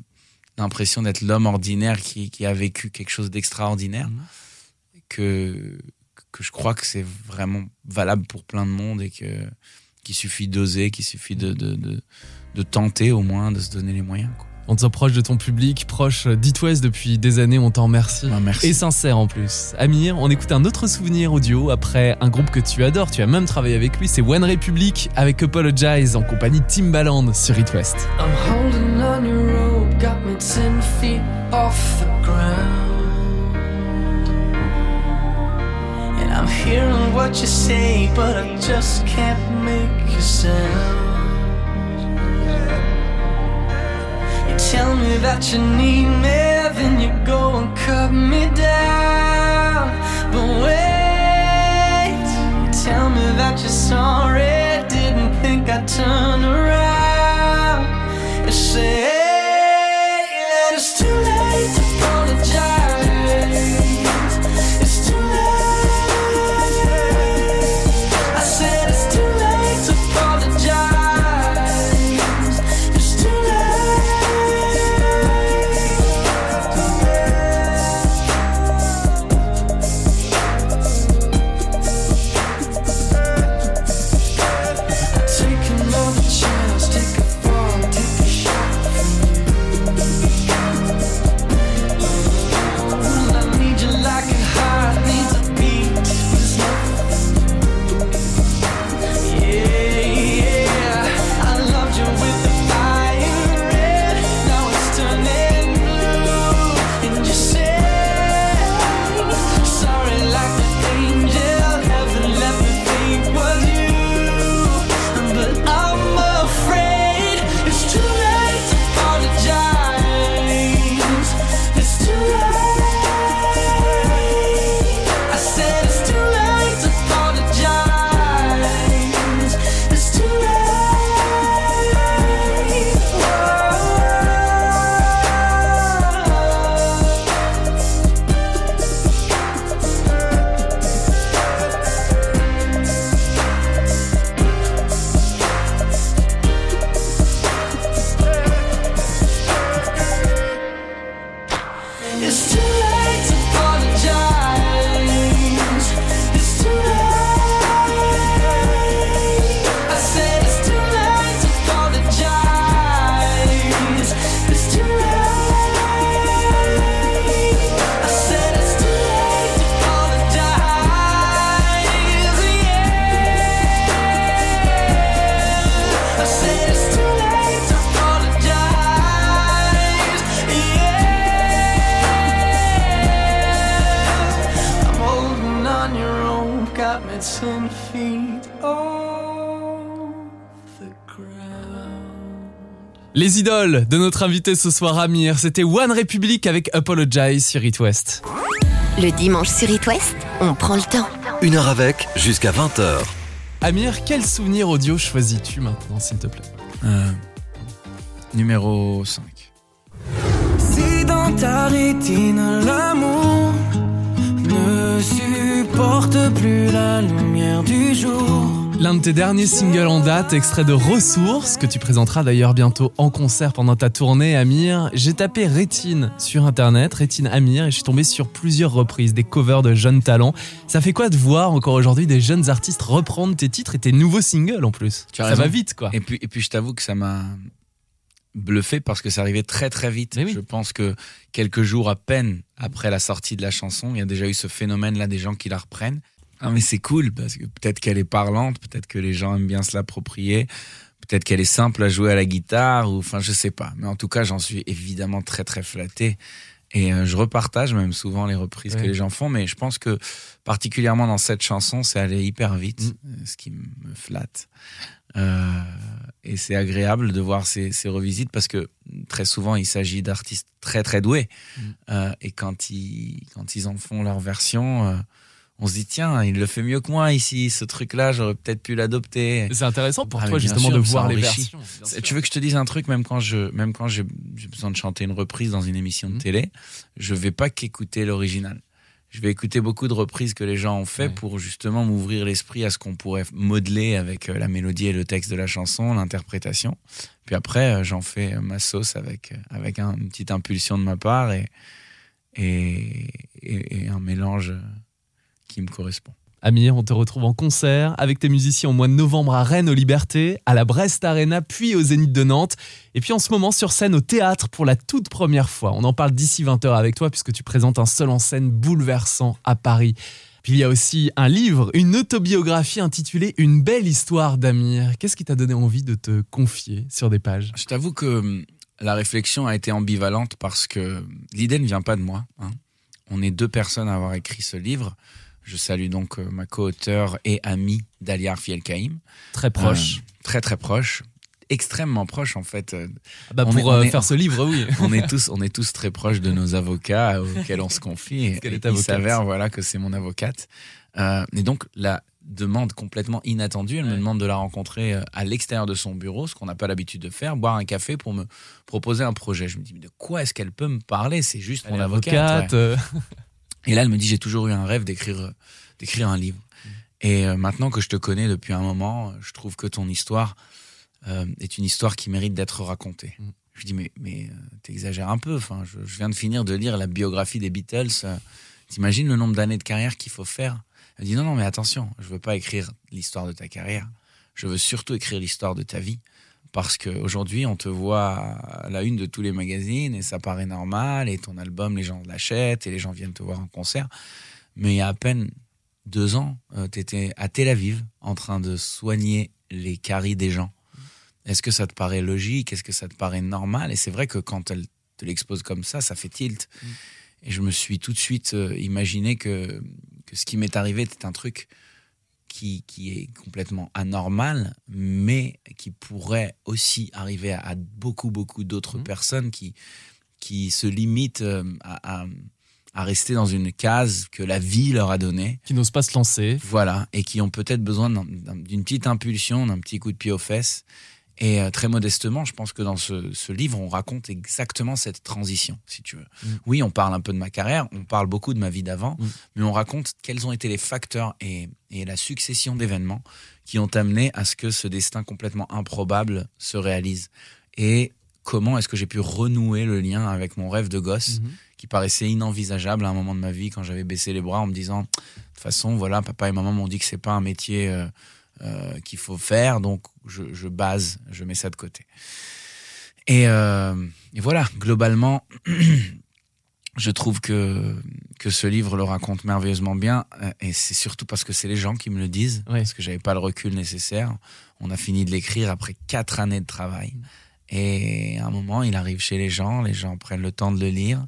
Speaker 4: l'impression d'être l'homme ordinaire qui, qui, a vécu quelque chose d'extraordinaire mhm. que, que je crois que c'est vraiment valable pour plein de monde et que qu'il suffit d'oser, qu'il suffit de, de, de, de, tenter au moins, de se donner les moyens. Quoi.
Speaker 3: On te sent proche de ton public, proche d'It West depuis des années, on t'en remercie.
Speaker 4: Ah, merci.
Speaker 3: Et sincère en plus. Amir, on écoute un autre souvenir audio après un groupe que tu adores, tu as même travaillé avec lui, c'est One Republic avec Apologize en compagnie de Timbaland sur It West. I'm holding on your rope, got me ten feet off the ground. And I'm hearing what you say, but I just can't make a sound. Tell me that you need me, then you go and cut me down. Les idoles de notre invité ce soir Amir, c'était One Republic avec Apologize sur It West.
Speaker 1: Le dimanche sur It West, on prend le temps.
Speaker 2: Une heure avec, jusqu'à 20h.
Speaker 3: Amir, quel souvenir audio choisis-tu maintenant, s'il te plaît
Speaker 4: Euh, numéro 5.
Speaker 6: Si dans ta rétine l'amour ne supporte plus la lumière du jour.
Speaker 3: L'un de tes derniers singles en date, extrait de Ressources, que tu présenteras d'ailleurs bientôt en concert pendant ta tournée, Amir. J'ai tapé Rétine sur internet, Rétine Amir, et je suis tombé sur plusieurs reprises, des covers de jeunes talents. Ça fait quoi de voir encore aujourd'hui des jeunes artistes reprendre tes titres et tes nouveaux singles en plus?
Speaker 4: Tu as
Speaker 3: Ça
Speaker 4: raison.
Speaker 3: va vite quoi.
Speaker 4: Et puis, et puis je t'avoue que ça m'a bluffé parce que ça arrivait très très vite.
Speaker 3: Oui.
Speaker 4: Je pense que quelques jours à peine après la sortie de la chanson, il y a déjà eu ce phénomène-là des gens qui la reprennent. Ah mais c'est cool parce que peut-être qu'elle est parlante, peut-être que les gens aiment bien se l'approprier, peut-être qu'elle est simple à jouer à la guitare ou enfin je sais pas. Mais en tout cas, j'en suis évidemment très très flatté. Et euh, je repartage même souvent les reprises
Speaker 3: Ouais.
Speaker 4: que les gens font, mais je pense que particulièrement dans cette chanson, c'est allé hyper vite,
Speaker 3: Mm.
Speaker 4: euh, ce qui me flatte. Euh, et c'est agréable de voir ces, ces revisites parce que très souvent il s'agit d'artistes très très doués.
Speaker 3: Mm.
Speaker 4: Euh, et quand ils, quand ils en font leur version, on se dit tiens, il le fait mieux que moi ici, ce truc-là, j'aurais peut-être pu l'adopter.
Speaker 3: C'est intéressant pour
Speaker 4: Ah,
Speaker 3: toi justement
Speaker 4: sûr,
Speaker 3: de voir les versions.
Speaker 4: Tu veux que je te dise un truc, même quand je, même quand j'ai besoin de chanter une reprise dans une émission de
Speaker 3: Mhm.
Speaker 4: télé, je vais pas qu'écouter l'original. Je vais écouter beaucoup de reprises que les gens ont fait
Speaker 3: Ouais.
Speaker 4: pour justement m'ouvrir l'esprit à ce qu'on pourrait modeler avec euh, la mélodie et le texte de la chanson, l'interprétation. Puis après, euh, j'en fais euh, ma sauce avec, avec un- une petite impulsion de ma part et, et, et- et un mélange qui me correspond.
Speaker 3: Amir, on te retrouve en concert avec tes musiciens au mois de novembre à Rennes aux Libertés, à la Brest Arena, puis au Zénith de Nantes. Et puis en ce moment sur scène au théâtre pour la toute première fois. On en parle d'ici 20h avec toi puisque tu présentes un seul en scène bouleversant à Paris. Puis il y a aussi un livre, une autobiographie intitulée Une belle histoire d'Amir. Qu'est-ce qui t'a donné envie de te confier sur des pages?
Speaker 4: Je t'avoue que hum, la réflexion a été ambivalente parce que l'idée ne vient pas de moi. hein. On est deux personnes à avoir écrit ce livre. Je salue donc euh, ma co-auteure et amie Dalia Fielkaïm.
Speaker 3: Très proche.
Speaker 4: Euh, très très proche. Extrêmement proche en fait. Euh,
Speaker 3: Ah bah,
Speaker 4: on
Speaker 3: pour
Speaker 4: est- on est-
Speaker 3: faire ce livre, oui.
Speaker 4: on est tous, on est tous très proches de nos avocats auxquels on se confie. Et, il s'avère voilà que c'est mon avocate. Euh, et donc la demande complètement inattendue, elle me demande de la rencontrer à l'extérieur de son bureau, ce qu'on n'a pas l'habitude de faire, boire un café pour me proposer un projet. Je me dis mais de quoi est-ce qu'elle peut me parler? C'est juste
Speaker 3: Elle
Speaker 4: mon avocate.
Speaker 3: avocate.
Speaker 4: ouais. Et là, elle me dit, j'ai toujours eu un rêve d'écrire, d'écrire un livre. Et euh, maintenant que je te connais depuis un moment, je trouve que ton histoire euh, est une histoire qui mérite d'être racontée.
Speaker 3: Mm.
Speaker 4: Je dis, mais, mais euh, t'exagères un peu. Enfin, je, je viens de finir de lire la biographie des Beatles. T'imagines le nombre d'années de carrière qu'il faut faire? Elle dit, non, non, mais attention, je veux pas écrire l'histoire de ta carrière. Je veux surtout écrire l'histoire de ta vie. Parce qu'aujourd'hui, on te voit à la une de tous les magazines et ça paraît normal et ton album, les gens l'achètent et les gens viennent te voir en concert. Mais il y a à peine deux ans, tu étais à Tel Aviv en train de soigner les caries des gens. Est-ce que ça te paraît logique? Est-ce que ça te paraît normal? Et c'est vrai que quand elle te l'expose comme ça, ça fait tilt. Et je me suis tout de suite euh, imaginé que, que ce qui m'est arrivé était un truc qui, qui est complètement anormal, mais qui pourrait aussi arriver à, à beaucoup, beaucoup d'autres
Speaker 3: Mhm.
Speaker 4: personnes qui, qui se limitent euh, à, à- à rester dans une case que la vie leur a donnée.
Speaker 3: qui n'ose pas se lancer.
Speaker 4: Voilà, et qui ont peut-être besoin d'un- d'un- d'une petite impulsion, d'un petit coup de pied aux fesses. Et euh, très modestement, je pense que dans ce, ce livre, on raconte exactement cette transition, si tu veux.
Speaker 3: Mm.
Speaker 4: Oui, on parle un peu de ma carrière, on parle beaucoup de ma vie d'avant,
Speaker 3: Mm.
Speaker 4: mais on raconte quels ont été les facteurs et, et la succession d'événements qui ont amené à ce que ce destin complètement improbable se réalise. Et comment est-ce que j'ai pu renouer le lien avec mon rêve de gosse
Speaker 3: Mhm.
Speaker 4: qui paraissait inenvisageable à un moment de ma vie quand j'avais baissé les bras en me disant de toute façon voilà papa et maman m'ont dit que c'est pas un métier euh, euh, qu'il faut faire donc je, je base je mets ça de côté. Et, euh, et voilà globalement je trouve que que ce livre le raconte merveilleusement bien euh, et c'est surtout parce que c'est les gens qui me le disent parce que j'avais pas le recul nécessaire. On a fini de l'écrire après quatre années de travail et à un moment il arrive chez les gens les gens prennent le temps de le lire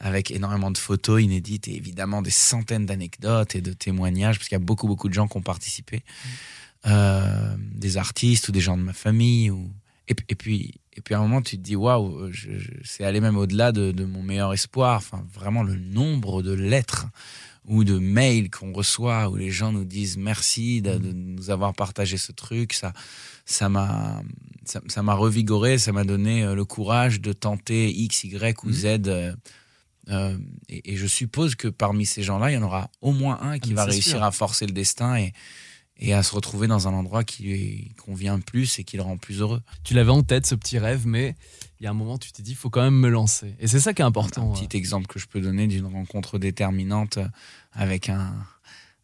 Speaker 4: avec énormément de photos inédites et évidemment des centaines d'anecdotes et de témoignages, parce qu'il y a beaucoup, beaucoup de gens qui ont participé. Euh, des artistes ou des gens de ma famille. Ou... Et, et puis, et puis à un moment, tu te dis, waouh, c'est aller même au-delà de, de, mon meilleur espoir. Enfin, vraiment le nombre de lettres ou de mails qu'on reçoit où les gens nous disent merci de, de nous avoir partagé ce truc. Ça, ça m'a, ça m'a revigoré, ça m'a donné euh, le courage de tenter X, Y ou Z. Euh, euh, et, et, je suppose que parmi ces gens-là, il y en aura au moins un qui ah, va réussir sûr. à forcer le destin et, et à se retrouver dans un endroit qui lui convient plus et qui le rend plus heureux.
Speaker 3: Tu l'avais en tête, ce petit rêve, mais il y a un moment, tu t'es dit, il faut quand même me lancer. Et c'est ça qui est important.
Speaker 4: Un petit exemple que je peux donner d'une rencontre déterminante avec un,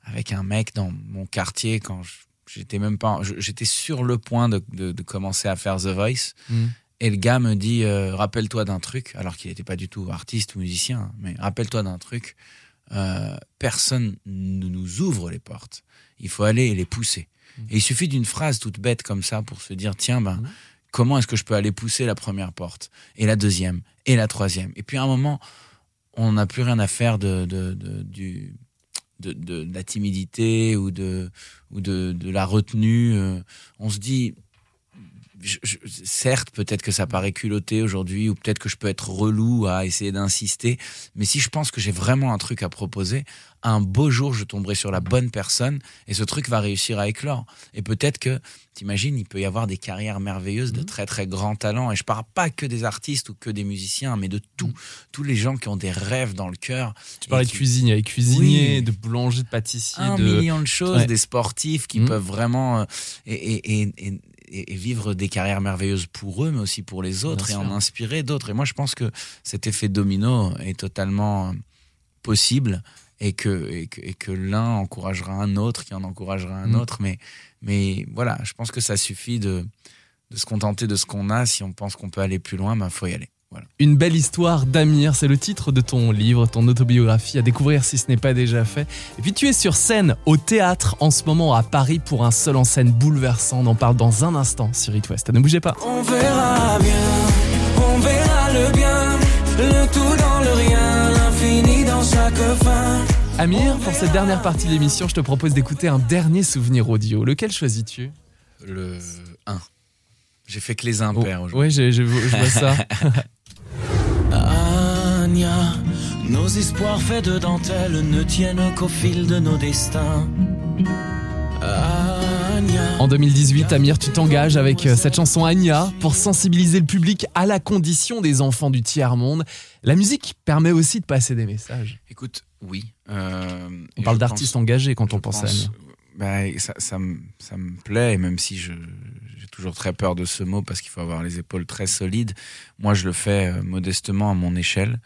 Speaker 4: avec un mec dans mon quartier quand j'étais même pas, j'étais sur le point de, de, de, commencer à faire The Voice. Mmh. Et le gars me dit, euh, rappelle-toi d'un truc, alors qu'il n'était pas du tout artiste ou musicien, mais rappelle-toi d'un truc, euh, personne ne nous ouvre les portes il faut aller et les pousser. Mmh. Et il suffit d'une phrase toute bête comme ça pour se dire tiens, ben, mmh. comment est-ce que je peux aller pousser la première porte Et la deuxième Et la troisième? Et puis à un moment, on n'a plus rien à faire de, de, de, du, de, de, de la timidité ou de, ou de, de la retenue. Euh, on se dit je, je, certes, peut-être que ça paraît culotté aujourd'hui, ou peut-être que je peux être relou à essayer d'insister, mais si je pense que j'ai vraiment un truc à proposer, un beau jour, je tomberai sur la bonne personne et ce truc va réussir à éclore. Et peut-être que, t'imagines, il peut y avoir des carrières merveilleuses de mmh. très très grands talents. Et je parle pas que des artistes ou que des musiciens, mais de tout. Mmh. Tous les gens qui ont des rêves dans le cœur.
Speaker 3: Tu parlais de cuisine, il y a des cuisiniers, oui. de boulangers, de pâtissiers.
Speaker 4: Un
Speaker 3: de...
Speaker 4: million de choses, ouais. des sportifs qui mmh. peuvent vraiment. Euh, et, et, et, et, et, vivre des carrières merveilleuses pour eux, mais aussi pour les autres, Bien et sûr. en inspirer d'autres. Et moi, je pense que cet effet domino est totalement possible et que, et que, et que l'un encouragera un autre, qui en encouragera un mmh. autre. Mais, mais voilà, je pense que ça suffit de, de se contenter de ce qu'on a. Si on pense qu'on peut aller plus loin, il ben, faut y aller. Voilà.
Speaker 3: Une belle histoire d'Amir, c'est le titre de ton livre, ton autobiographie à découvrir si ce n'est pas déjà fait. Et puis tu es sur scène au théâtre en ce moment à Paris pour un seul en scène bouleversant. On en parle dans un instant sur It West. Ne bougez pas.
Speaker 6: On verra bien, on verra le bien, le tout dans le rien, l'infini dans chaque fin.
Speaker 3: Amir, pour cette dernière partie de l'émission, je te propose d'écouter un dernier souvenir audio. Lequel choisis-tu?
Speaker 4: Le 1. J'ai fait que les impairs
Speaker 3: oh, aujourd'hui. Oui, je, je, je vois ça.
Speaker 6: Nos espoirs faits de dentelle ne tiennent qu'au fil de nos destins.
Speaker 3: En 2018, Amir, tu t'engages avec euh, cette chanson Anya pour sensibiliser le public à la condition des enfants du tiers-monde. La musique permet aussi de passer des messages.
Speaker 4: Écoute, oui. Euh,
Speaker 3: on parle d'artistes engagés quand on pense, pense à Anya.
Speaker 4: Bah, ça, ça, me, ça me plaît, même si je, toujours très peur de ce mot parce qu'il faut avoir les épaules très solides. Moi, je le fais euh, modestement à mon échelle,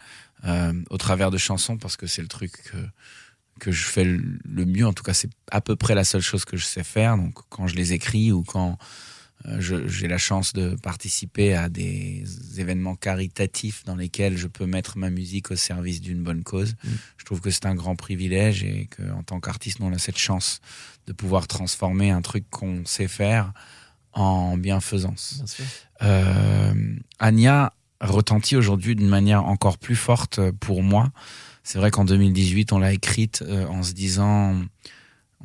Speaker 4: euh, au travers de chansons, parce que c'est le truc que, que je fais le mieux. En tout cas, c'est à peu près la seule chose que je sais faire. Donc, quand je les écris ou quand euh, j'ai la chance de participer à des événements caritatifs dans lesquels je peux mettre ma musique au service d'une bonne cause. Mmh. Je trouve que c'est un grand privilège et qu'en tant qu'artiste, on a cette chance de pouvoir transformer un truc qu'on sait faire en bienfaisance.
Speaker 3: Bien
Speaker 4: euh, Anya retentit aujourd'hui d'une manière encore plus forte pour moi. C'est vrai qu'en 2018, on l'a écrite euh, en se disant,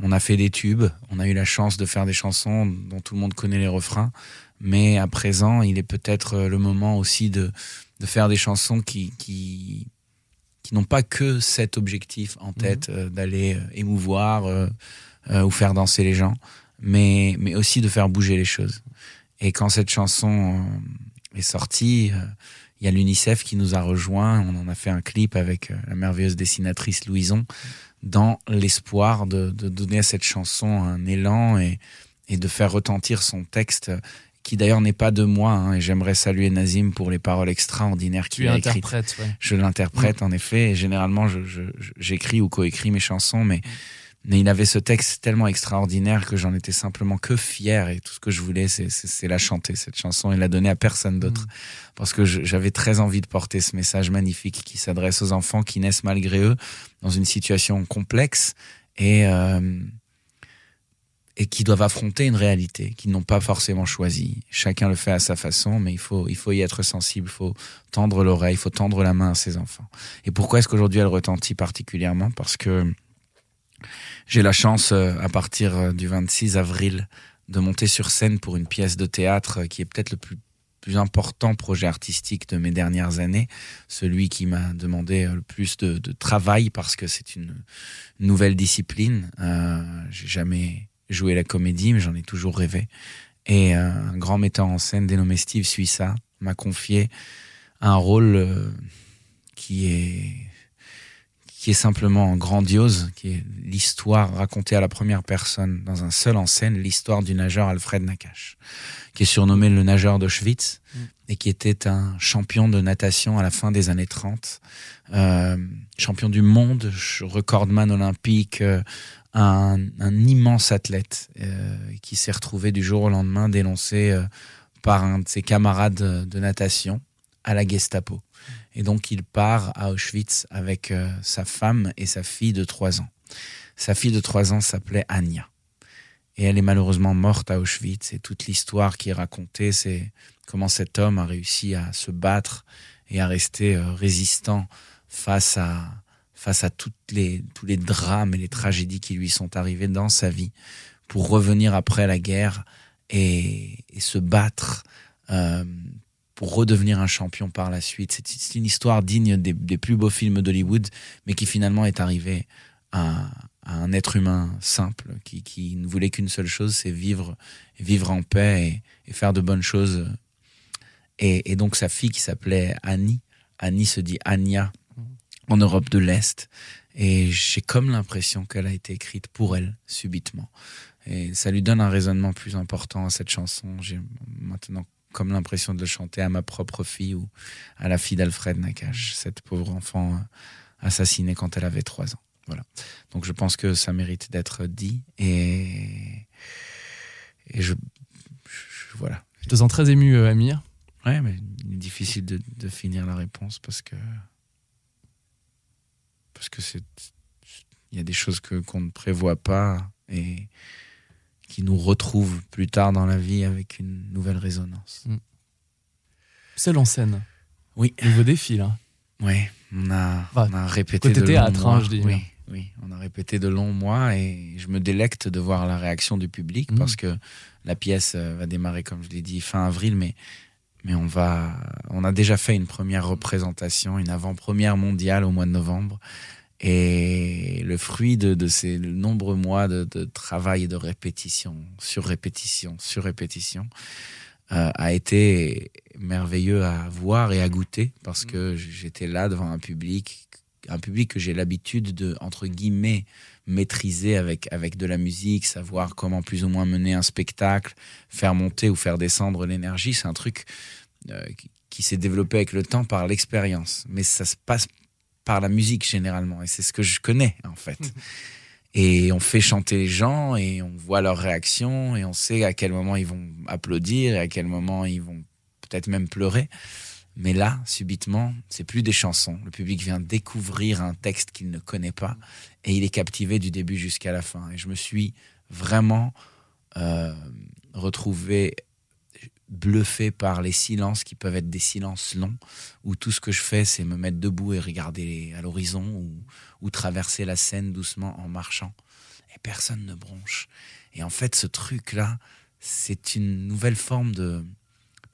Speaker 4: on a fait des tubes, on a eu la chance de faire des chansons dont tout le monde connaît les refrains, mais à présent, il est peut-être le moment aussi de, de faire des chansons qui, qui, qui n'ont pas que cet objectif en tête mmh. euh, d'aller euh, émouvoir euh, euh, ou faire danser les gens, mais, mais aussi de faire bouger les choses. Et quand cette chanson est sortie, il y a l'UNICEF qui nous a rejoint. On en a fait un clip avec la merveilleuse dessinatrice Louison dans l'espoir de, de, donner à cette chanson un élan et, et de faire retentir son texte qui d'ailleurs n'est pas de moi, hein, et j'aimerais saluer Nazim pour les paroles extraordinaires qu'il a écrites.
Speaker 3: Ouais.
Speaker 4: Je l'interprète mmh. en effet, et généralement j'écris ou coécris mes chansons, mais mmh mais il avait ce texte tellement extraordinaire que j'en étais simplement que fier et tout ce que je voulais c'est la chanter cette chanson et la donner à personne d'autre mmh. parce que j'avais très envie de porter ce message magnifique qui s'adresse aux enfants qui naissent malgré eux dans une situation complexe et euh, et qui doivent affronter une réalité qu'ils n'ont pas forcément choisie. Chacun le fait à sa façon, mais il faut, il faut y être sensible, il faut tendre l'oreille, il faut tendre la main à ses enfants. Et pourquoi est-ce qu'aujourd'hui elle retentit particulièrement? Parce que j'ai la chance, à partir du 26 avril, de monter sur scène pour une pièce de théâtre qui est peut-être le plus important projet artistique de mes dernières années, celui qui m'a demandé le plus de, travail parce que c'est une nouvelle discipline. Euh, j'ai jamais joué la comédie, mais j'en ai toujours rêvé. Et euh, un grand metteur en scène dénommé Steve Suissa m'a confié un rôle euh, qui est qui est simplement grandiose, qui est l'histoire racontée à la première personne dans un seul en scène, l'histoire du nageur Alfred Nakache, qui est surnommé le nageur d'Auschwitz mm. et qui était un champion de natation à la fin des années 30, euh, champion du monde, recordman olympique, euh, un, immense athlète euh, qui s'est retrouvé du jour au lendemain dénoncé par un de ses camarades de natation à la Gestapo. Et donc il part à Auschwitz avec euh, sa femme et sa fille de 3 ans. Sa fille de 3 ans s'appelait Anya. Et elle est malheureusement morte à Auschwitz. Et toute l'histoire qui est racontée, c'est comment cet homme a réussi à se battre et à rester euh, résistant face à, face à les, tous les drames et les tragédies qui lui sont arrivés dans sa vie pour revenir après la guerre et, se battre euh, pour redevenir un champion par la suite. C'est une histoire digne des, plus beaux films d'Hollywood, mais qui finalement est arrivé à, un être humain simple qui, ne voulait qu'une seule chose, c'est vivre, vivre en paix et, faire de bonnes choses. Et, donc sa fille qui s'appelait Annie, Annie se dit Anya en Europe de l'Est. Et j'ai comme l'impression qu'elle a été écrite pour elle, subitement. Et ça lui donne un raisonnement plus important à cette chanson. J'ai maintenant comme l'impression de le chanter à ma propre fille ou à la fille d'Alfred Nakache, cette pauvre enfant euh, assassinée quand elle avait trois ans. Voilà. Donc je pense que ça mérite d'être dit et, et je, voilà.
Speaker 3: Je te sens très ému, euh, Amir.
Speaker 4: Ouais, mais il est difficile de, de finir la réponse parce que parce que c'est il y a des choses que qu'on ne prévoit pas et qui nous retrouve plus tard dans la vie avec une nouvelle résonance. Mm.
Speaker 3: Seul en scène.
Speaker 4: Oui.
Speaker 3: Nouveau défi, là.
Speaker 4: Oui, on a, on a répété de
Speaker 3: théâtre,
Speaker 4: longs
Speaker 3: hein,
Speaker 4: mois.
Speaker 3: je dis.
Speaker 4: Oui, oui, on a répété de longs mois et je me délecte de voir la réaction du public mm. parce que la pièce euh, va démarrer, comme je l'ai dit, fin avril, mais mais on va, on a déjà fait une première représentation, une avant-première mondiale au mois de novembre. Et le fruit de, ces nombreux mois de, travail et de répétition, sur répétition, sur répétition, euh, a été merveilleux à voir et à goûter parce que j'étais là devant un public, un public que j'ai l'habitude de, entre guillemets, maîtriser avec, avec de la musique, savoir comment plus ou moins mener un spectacle, faire monter ou faire descendre l'énergie. C'est un truc euh, qui, qui s'est développé avec le temps par l'expérience. Mais ça se passe par la musique généralement. Et c'est ce que je connais en fait. Et on fait chanter les gens et on voit leurs réactions et on sait à quel moment ils vont applaudir et à quel moment ils vont peut-être même pleurer. Mais là, subitement, c'est plus des chansons. Le public vient découvrir un texte qu'il ne connaît pas et il est captivé du début jusqu'à la fin. Et je me suis vraiment euh, retrouvé bluffé par les silences qui peuvent être des silences longs, où tout ce que je fais, c'est me mettre debout et regarder à l'horizon ou, traverser la scène doucement en marchant. Et personne ne bronche. Et en fait, ce truc-là, c'est une nouvelle forme de...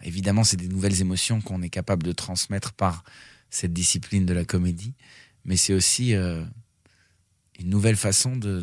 Speaker 4: Évidemment, c'est des nouvelles émotions qu'on est capable de transmettre par cette discipline de la comédie, mais c'est aussi euh, une nouvelle façon de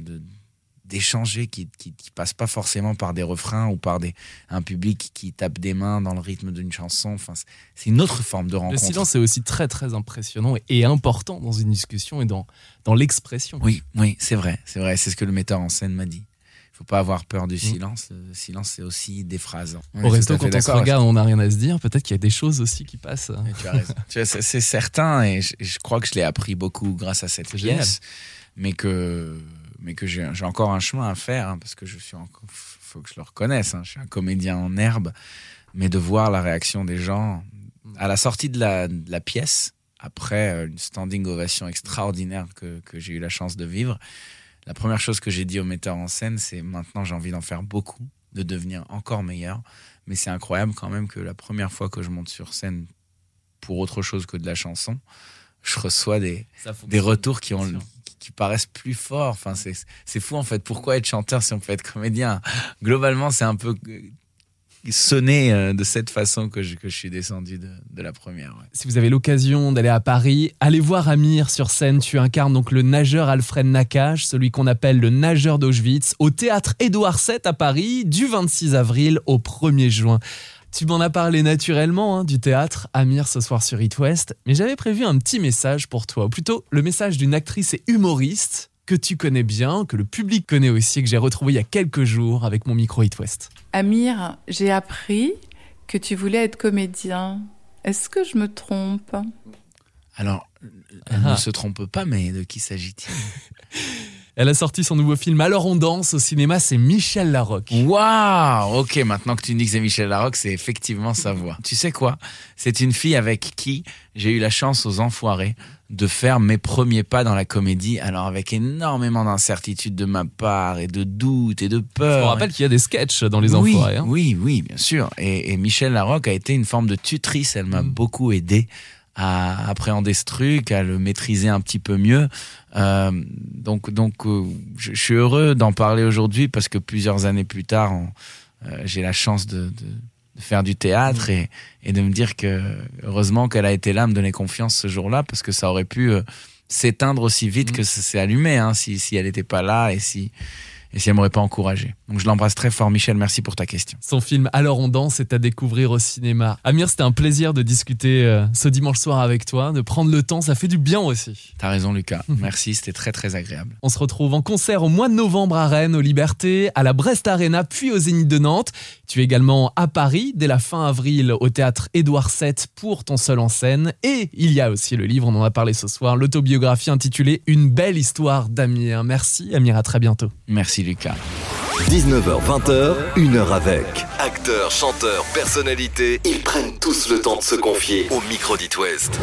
Speaker 4: d'échanger qui, qui, passe pas forcément par des refrains ou par des, un public qui tape des mains dans le rythme d'une chanson. Enfin, c'est une autre forme de rencontre.
Speaker 3: Le silence est aussi très très impressionnant et, important dans une discussion et dans, dans l'expression.
Speaker 4: Oui, oui, c'est vrai, c'est vrai. C'est ce que le metteur en scène m'a dit. Il faut pas avoir peur du mm. silence. Le silence, c'est aussi des phrases.
Speaker 3: Au resto, quand on se regarde, on n'a rien à se dire. Peut-être qu'il y a des choses aussi qui passent.
Speaker 4: tu as raison. c'est certain et je, crois que je l'ai appris beaucoup grâce à cette pièce. Mais que mais que j'ai encore un chemin à faire, hein, parce que je suis encore, faut que je le reconnaisse, hein, je suis un comédien en herbe, mais de voir la réaction des gens à la sortie de la, de la pièce, après euh, une standing ovation extraordinaire que, que j'ai eu la chance de vivre, la première chose que j'ai dit au metteur en scène, c'est maintenant j'ai envie d'en faire beaucoup, de devenir encore meilleur, mais c'est incroyable quand même que la première fois que je monte sur scène pour autre chose que de la chanson, je reçois des, des retours qui ont qui paraissent plus forts. Enfin, c'est fou en fait. Pourquoi être chanteur si on peut être comédien? Globalement, c'est un peu sonné euh, de cette façon que je, que je suis descendu de, de la première.
Speaker 3: Si vous avez l'occasion d'aller à Paris, allez voir Amir sur scène. Tu incarnes donc le nageur Alfred Nakache, celui qu'on appelle le nageur d'Auschwitz, au théâtre Édouard VII à Paris, du 26 avril au 1er juin. Tu m'en as parlé naturellement hein, du théâtre, Amir, ce soir sur It West, mais j'avais prévu un petit message pour toi, ou plutôt le message d'une actrice et humoriste que tu connais bien, que le public connaît aussi, que j'ai retrouvé il y a quelques jours avec mon micro It West.
Speaker 7: Amir, j'ai appris que tu voulais être comédien. Est-ce que je me trompe?
Speaker 4: Alors, elle ne ah. se trompe pas, mais de qui s'agit-il?
Speaker 3: Elle a sorti son nouveau film Alors on danse au cinéma, c'est Michel Larocque.
Speaker 4: Waouh Ok, maintenant que tu dis que c'est Michel Larocque, c'est effectivement sa voix. Tu sais quoi? C'est une fille avec qui j'ai eu la chance aux enfoirés de faire mes premiers pas dans la comédie, alors avec énormément d'incertitude de ma part et de doutes et de peur.
Speaker 3: Je me rappelle qu'il y a des sketchs dans les enfoirés. Hein.
Speaker 4: Oui, oui, bien sûr. Et, et Michel Larocque a été une forme de tutrice, elle m'a mm. beaucoup aidé à appréhender ce truc, à le maîtriser un petit peu mieux. Euh, donc, donc, euh, je, suis heureux d'en parler aujourd'hui parce que plusieurs années plus tard, euh, j'ai la chance de, de, de, faire du théâtre et, et, de me dire que heureusement qu'elle a été là, me donner confiance ce jour-là parce que ça aurait pu euh, s'éteindre aussi vite mmh. que ça s'est allumé hein, si, si elle n'était pas là et si et si elle m'aurait pas encouragé. Donc je l'embrasse très fort, Michel. Merci pour ta question.
Speaker 3: Son film Alors on danse est à découvrir au cinéma. Amir, c'était un plaisir de discuter euh, ce dimanche soir avec toi, de prendre le temps. Ça fait du bien aussi.
Speaker 4: T'as raison, Lucas. Merci, c'était très très agréable.
Speaker 3: On se retrouve en concert au mois de novembre à Rennes, aux Libertés, à la Brest Arena, puis au Zénith de Nantes. Tu es également à Paris dès la fin avril au théâtre Édouard VII pour ton seul en scène. Et il y a aussi le livre, on en a parlé ce soir, l'autobiographie intitulée Une belle histoire d'Amir. Merci, Amir. À très bientôt.
Speaker 4: Merci. Lucas.
Speaker 2: 19h-20h, une heure avec. Acteurs, chanteurs, personnalités, ils prennent tous le temps de se confier au micro d'It West.